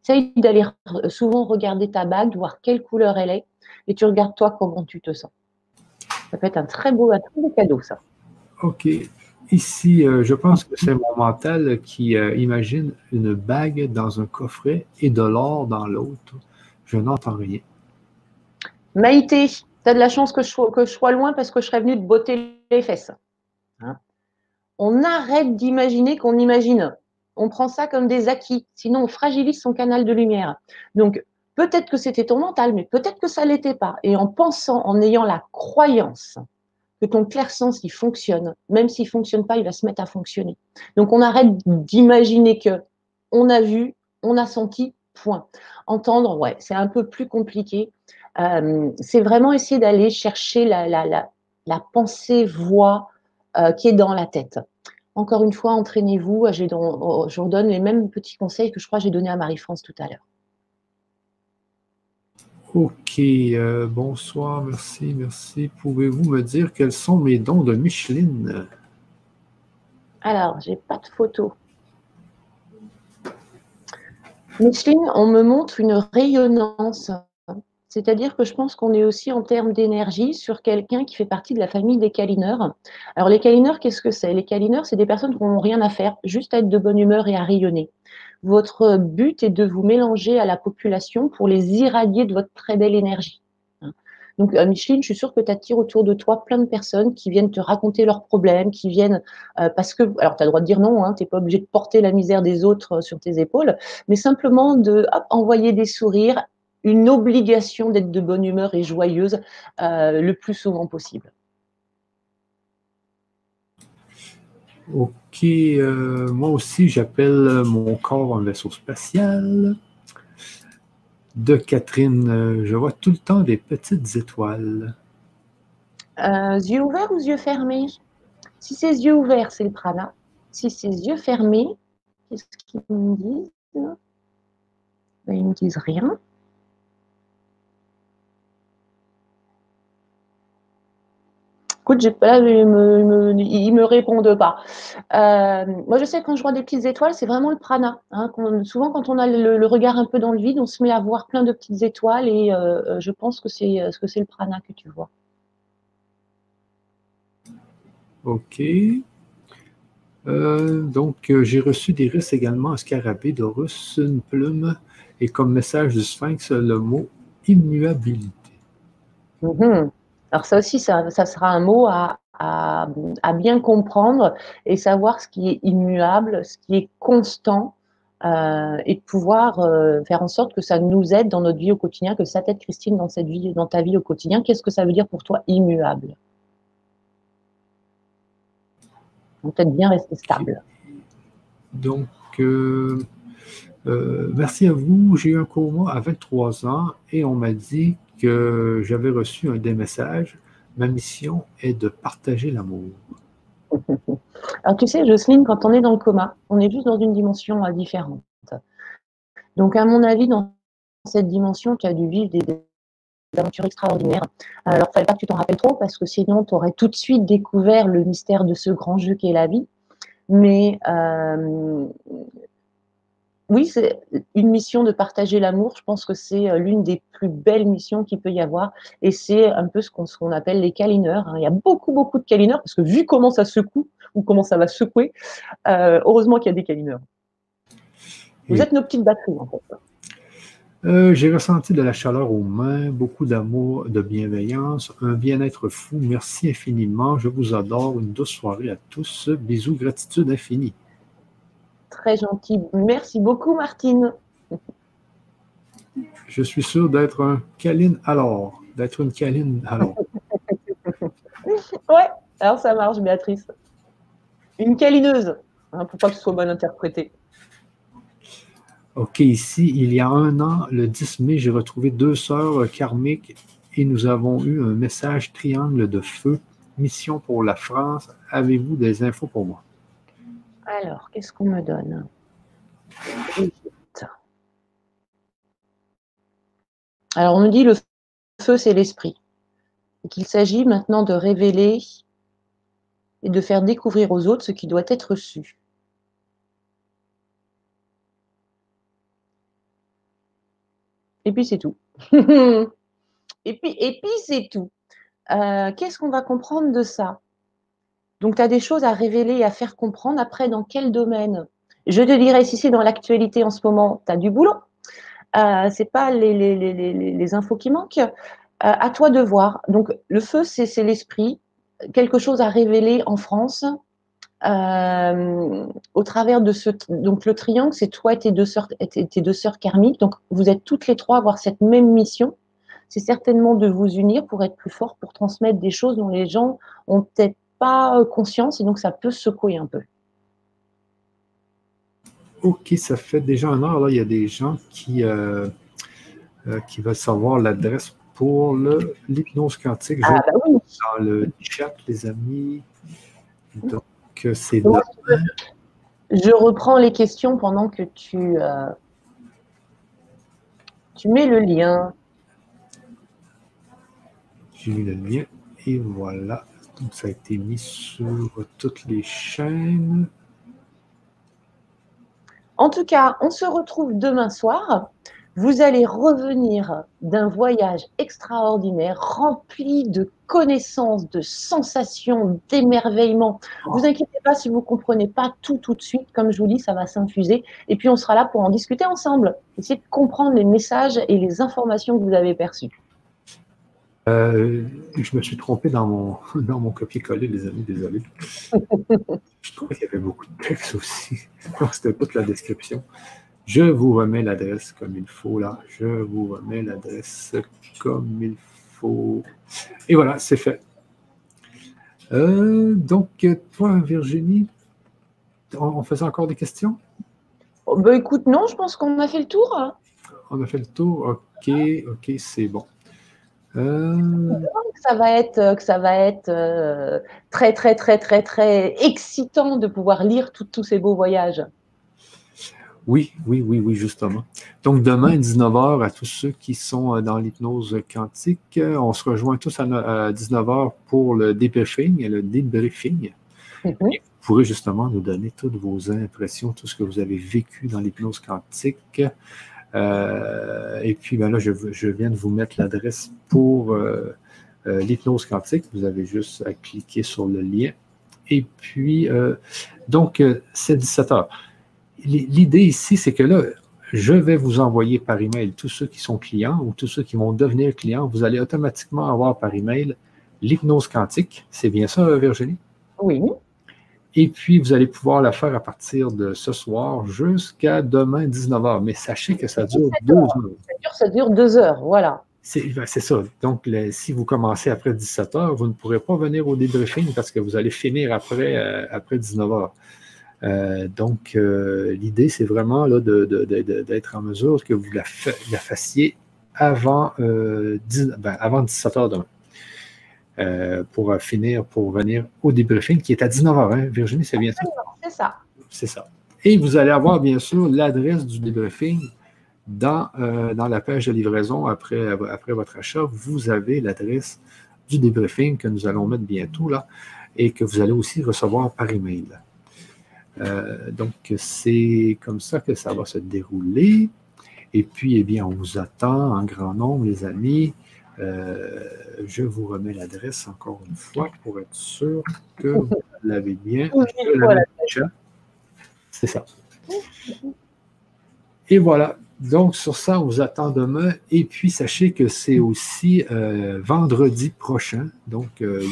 Essaye d'aller souvent regarder ta bague, voir quelle couleur elle est, et tu regardes toi comment tu te sens. Ça peut être un très beau, cadeau, ça. OK. Ici, euh, je pense que c'est mon mental qui euh, imagine une bague dans un coffret et de l'or dans l'autre. Je n'entends rien. Maïté, tu as de la chance que je, sois, que je sois loin parce que je serais venue te botter les fesses. Hein? on arrête d'imaginer qu'on imagine. On prend ça comme des acquis, sinon on fragilise son canal de lumière. Donc, Peut-être que c'était ton mental, mais peut-être que ça ne l'était pas. Et en pensant, en ayant la croyance que ton clair-sens, il fonctionne, même s'il ne fonctionne pas, il va se mettre à fonctionner. Donc on arrête d'imaginer que on a vu, on a senti, point. Entendre, ouais, c'est un peu plus compliqué. Euh, c'est vraiment essayer d'aller chercher la, la, pensée, voix euh, qui est dans la tête. Encore une fois, entraînez-vous. Je vous donne les mêmes petits conseils que je crois que j'ai donné à Marie-France tout à l'heure. Ok, euh, bonsoir, merci, merci. Pouvez-vous me dire quels sont mes dons de Micheline? Alors, j'ai pas de photo. Micheline, on me montre une rayonnance. C'est-à-dire que je pense qu'on est aussi en termes d'énergie sur quelqu'un qui fait partie de la famille des câlineurs. Alors les câlineurs, qu'est-ce que c'est? Les câlineurs, c'est des personnes qui n'ont rien à faire, juste à être de bonne humeur et à rayonner. Votre but est de vous mélanger à la population pour les irradier de votre très belle énergie. Donc, euh, Micheline, je suis sûre que tu attires autour de toi plein de personnes qui viennent te raconter leurs problèmes, qui viennent euh, parce que, alors tu as le droit de dire non, hein, tu n'es pas obligé de porter la misère des autres euh, sur tes épaules, mais simplement de envoyer des sourires, une obligation d'être de bonne humeur et joyeuse le plus souvent possible. Ok, euh, moi aussi, j'appelle mon corps un vaisseau spatial. De Catherine, euh, je vois tout le temps des petites étoiles. Euh, yeux ouverts ou yeux fermés? Si c'est yeux ouverts, c'est le prana. si ses yeux fermés, qu'est-ce qu'ils me disent? Ben, Ils ne me disent rien. Écoute, j'ai pas, ils me, me, répondent pas. Euh, moi, je sais que quand je vois des petites étoiles, c'est vraiment le prana. Hein, souvent, quand on a le, regard un peu dans le vide, on se met à voir plein de petites étoiles et euh, euh, je pense que c'est que c'est le prana que tu vois. Ok. donc, j'ai reçu des risques également un scarabée, d'Horus, une plume et comme message du sphinx le mot immuabilité. Mm-hmm. Alors ça aussi, ça, sera un mot à, bien comprendre et savoir ce qui est immuable, ce qui est constant, euh, et de pouvoir euh, faire en sorte que ça nous aide dans notre vie au quotidien, que ça t'aide Christine dans cette vie, dans ta vie au quotidien. Qu'est-ce que ça veut dire pour toi immuable? Peut-être bien rester stable. Donc, euh, merci à vous. J'ai eu un coma à 23 ans et on m'a dit que j'avais reçu un des messages. Ma mission est de partager l'amour. Alors tu sais, Jocelyne, quand on est dans le coma, on est juste dans une dimension euh, différente. Donc à mon avis, dans cette dimension, tu as dû vivre des, aventures extraordinaires. Alors, il fallait pas que tu t'en rappelles trop, parce que sinon, tu aurais tout de suite découvert le mystère de ce grand jeu qu'est la vie. Mais euh, oui, c'est une mission de partager l'amour. Je pense que c'est euh, l'une des plus belles missions qu'il peut y avoir. Et c'est un peu ce qu'on appelle les câlineurs. Hein. Il y a beaucoup, beaucoup de câlineurs, parce que vu comment ça secoue, ou comment ça va secouer, euh, heureusement qu'il y a des câlineurs. Vous êtes nos petites batteries, en fait. Euh, j'ai ressenti de la chaleur aux mains, beaucoup d'amour, de bienveillance, un bien-être fou. Merci infiniment. Je vous adore. Une douce soirée à tous. Bisous, gratitude infinie très gentil. Merci beaucoup, Martine. Je suis sûr d'être un câline alors. D'être une câline alors. ouais, alors ça marche, Béatrice. Une câlineuse, hein, pour pas que ce soit mal interprété. OK, ici, il y a un an, le 10 mai, j'ai retrouvé deux sœurs karmiques et nous avons eu un message triangle de feu, mission pour la France. Avez-vous des infos pour moi? Alors, qu'est-ce qu'on me donne? Alors, on nous dit le feu, c'est l'esprit. Qu'il s'agit maintenant de révéler et de faire découvrir aux autres ce qui doit être su. Et puis c'est tout. et puis, et puis c'est tout. Euh, qu'est-ce qu'on va comprendre de ça? Donc, tu as des choses à révéler et à faire comprendre. Après, dans quel domaine? Je te dirais, si c'est dans l'actualité en ce moment, tu as du boulot. Euh, ce n'est pas les, les, infos qui manquent. Euh, à toi de voir. Donc, le feu, c'est l'esprit. Quelque chose à révéler en France. Euh, au travers de ce donc le triangle, c'est toi et tes deux sœurs, tes deux sœurs karmiques. Donc vous êtes toutes les trois à avoir cette même mission. C'est certainement de vous unir pour être plus fort, pour transmettre des choses dont les gens ont peut-être pas euh, conscience et donc ça peut secouer un peu. Ok, ça fait déjà un heure. Là, il y a des gens qui, euh, euh, qui veulent savoir l'adresse pour l'hypnose quantique. Ah, bah Dans le chat, les amis. Donc, c'est Je reprends les questions pendant que tu, tu mets le lien. J'ai mis le lien et voilà. Donc, ça a été mis sur toutes les chaînes. En tout cas, on se retrouve demain soir. Vous allez revenir d'un voyage extraordinaire, rempli de connaissances, de sensations, d'émerveillement. Vous inquiétez pas si vous ne comprenez pas tout tout de suite. Comme je vous dis, ça va s'infuser. Et puis, on sera là pour en discuter ensemble. Essayer de comprendre les messages et les informations que vous avez perçues. Euh, je me suis trompé dans mon, dans mon copier-coller, les amis, désolé. je trouvais qu'il y avait beaucoup de texte aussi. C'était toute la description. Je vous remets l'adresse comme il faut là. Je vous remets l'adresse comme il faut. Et voilà, c'est fait. Euh, donc, toi, Virginie, on, faisait encore des questions? Oh, ben, écoute, non, je pense qu'on a fait le tour. On a fait le tour. OK, OK, c'est bon. Que ça va être, que ça va être très, très, très, très, très excitant de pouvoir lire tous ces beaux voyages. Oui, oui, oui, oui, justement. Donc, demain, 19h, à tous ceux qui sont dans l'hypnose quantique, on se rejoint tous à 19h pour le débriefing, le débriefing. Mm-hmm. Vous pourrez justement nous donner toutes vos impressions, tout ce que vous avez vécu dans l'hypnose quantique. Euh, et puis, ben là, je, viens de vous mettre l'adresse pour euh, euh, l'hypnose quantique. Vous avez juste à cliquer sur le lien. Et puis, donc, c'est 17 heures. L'idée ici, c'est que là, je vais vous envoyer par email tous ceux qui sont clients ou tous ceux qui vont devenir clients. Vous allez automatiquement avoir par email l'hypnose quantique. C'est bien ça, Virginie? Oui. Et puis, vous allez pouvoir la faire à partir de ce soir jusqu'à demain 19h. Mais sachez que ça dure deux heures. Ça dure, ça dure deux heures, voilà. Ben, c'est ça. Donc, si vous commencez après 17 h vous ne pourrez pas venir au débriefing parce que vous allez finir après, euh, après 19 h euh, donc, euh, l'idée, c'est vraiment d'être en mesure que vous la, fassiez avant, 10, ben, avant 17 h demain. Euh, pour finir, pour venir au débriefing qui est à 19h. Hein? Virginie, c'est bien ça? C'est ça. C'est ça. Et vous allez avoir bien sûr l'adresse du débriefing dans, euh, dans la page de livraison après, après votre achat. Vous avez l'adresse du débriefing que nous allons mettre bientôt là et que vous allez aussi recevoir par email. Euh, donc, c'est comme ça que ça va se dérouler. Et puis, eh bien, on vous attend en grand nombre, les amis. Euh, je vous remets l'adresse encore une fois pour être sûr que vous l'avez bien. C'est ça. Et voilà. Donc, sur ça, on vous attend demain. Et puis, sachez que c'est aussi euh, vendredi prochain. Donc, euh,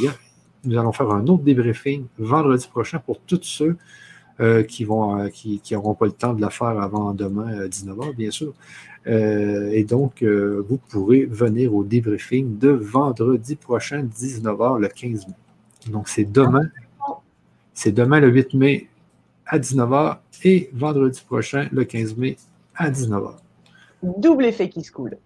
nous allons faire un autre débriefing vendredi prochain pour tous ceux qui vont qui n'auront pas le temps de la faire avant demain 19h, bien sûr. Euh, et donc, euh, vous pourrez venir au débriefing de vendredi prochain, 19h, le 15 mai. Donc, c'est demain. C'est demain, le 8 mai, à 19h et vendredi prochain, le 15 mai, à 19h. Double effet qui se coule.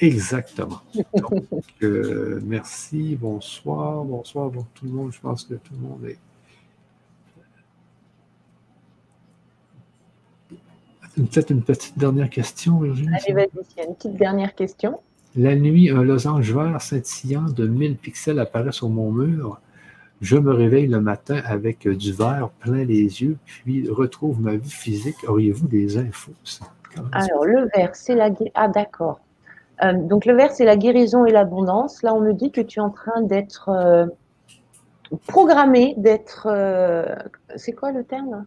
Exactement. Donc, euh, merci, bonsoir, bonsoir, bon, tout le monde. Je pense que tout le monde est. Peut-être une petite dernière question, Virginie. Allez, vas-y, il y a une petite dernière question. La nuit, un losange vert scintillant de 1000 pixels apparaît sur mon mur. Je me réveille le matin avec du verre plein les yeux, puis retrouve ma vie physique. Auriez-vous des infos? Alors, le vert, c'est la... Ah, d'accord. Euh, donc, le vert, c'est la guérison et l'abondance. Là, on me dit que tu es en train d'être euh, programmé, d'être... Euh, c'est quoi le terme?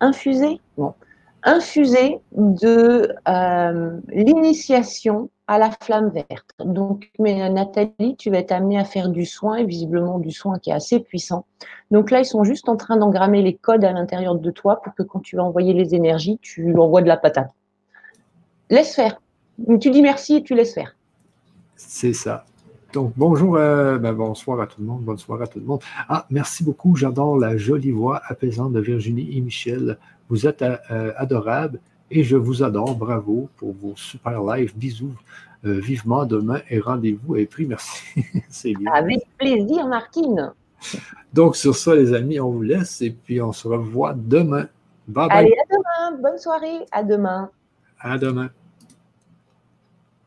Infusé? Bon infusé de euh, l'initiation à la flamme verte. Donc, mais Nathalie, tu vas être amenée à faire du soin, et visiblement du soin qui est assez puissant. Donc là, ils sont juste en train d'engrammer les codes à l'intérieur de toi pour que quand tu vas envoyer les énergies, tu envoies de la patate. Laisse faire. Tu dis merci et tu laisses faire. C'est ça. Donc, bonjour, euh, ben, bonsoir à tout le monde, bonsoir à tout le monde. Ah, merci beaucoup, j'adore la jolie voix apaisante de Virginie et Michel. Vous êtes euh, adorables et je vous adore. Bravo pour vos super lives. Bisous euh, vivement demain et rendez-vous et pris. Merci. C'est bien. Avec plaisir, Martine. Donc, sur ça, les amis, on vous laisse et puis on se revoit demain. Bye bye. Allez, à demain. Bonne soirée. À demain. À demain.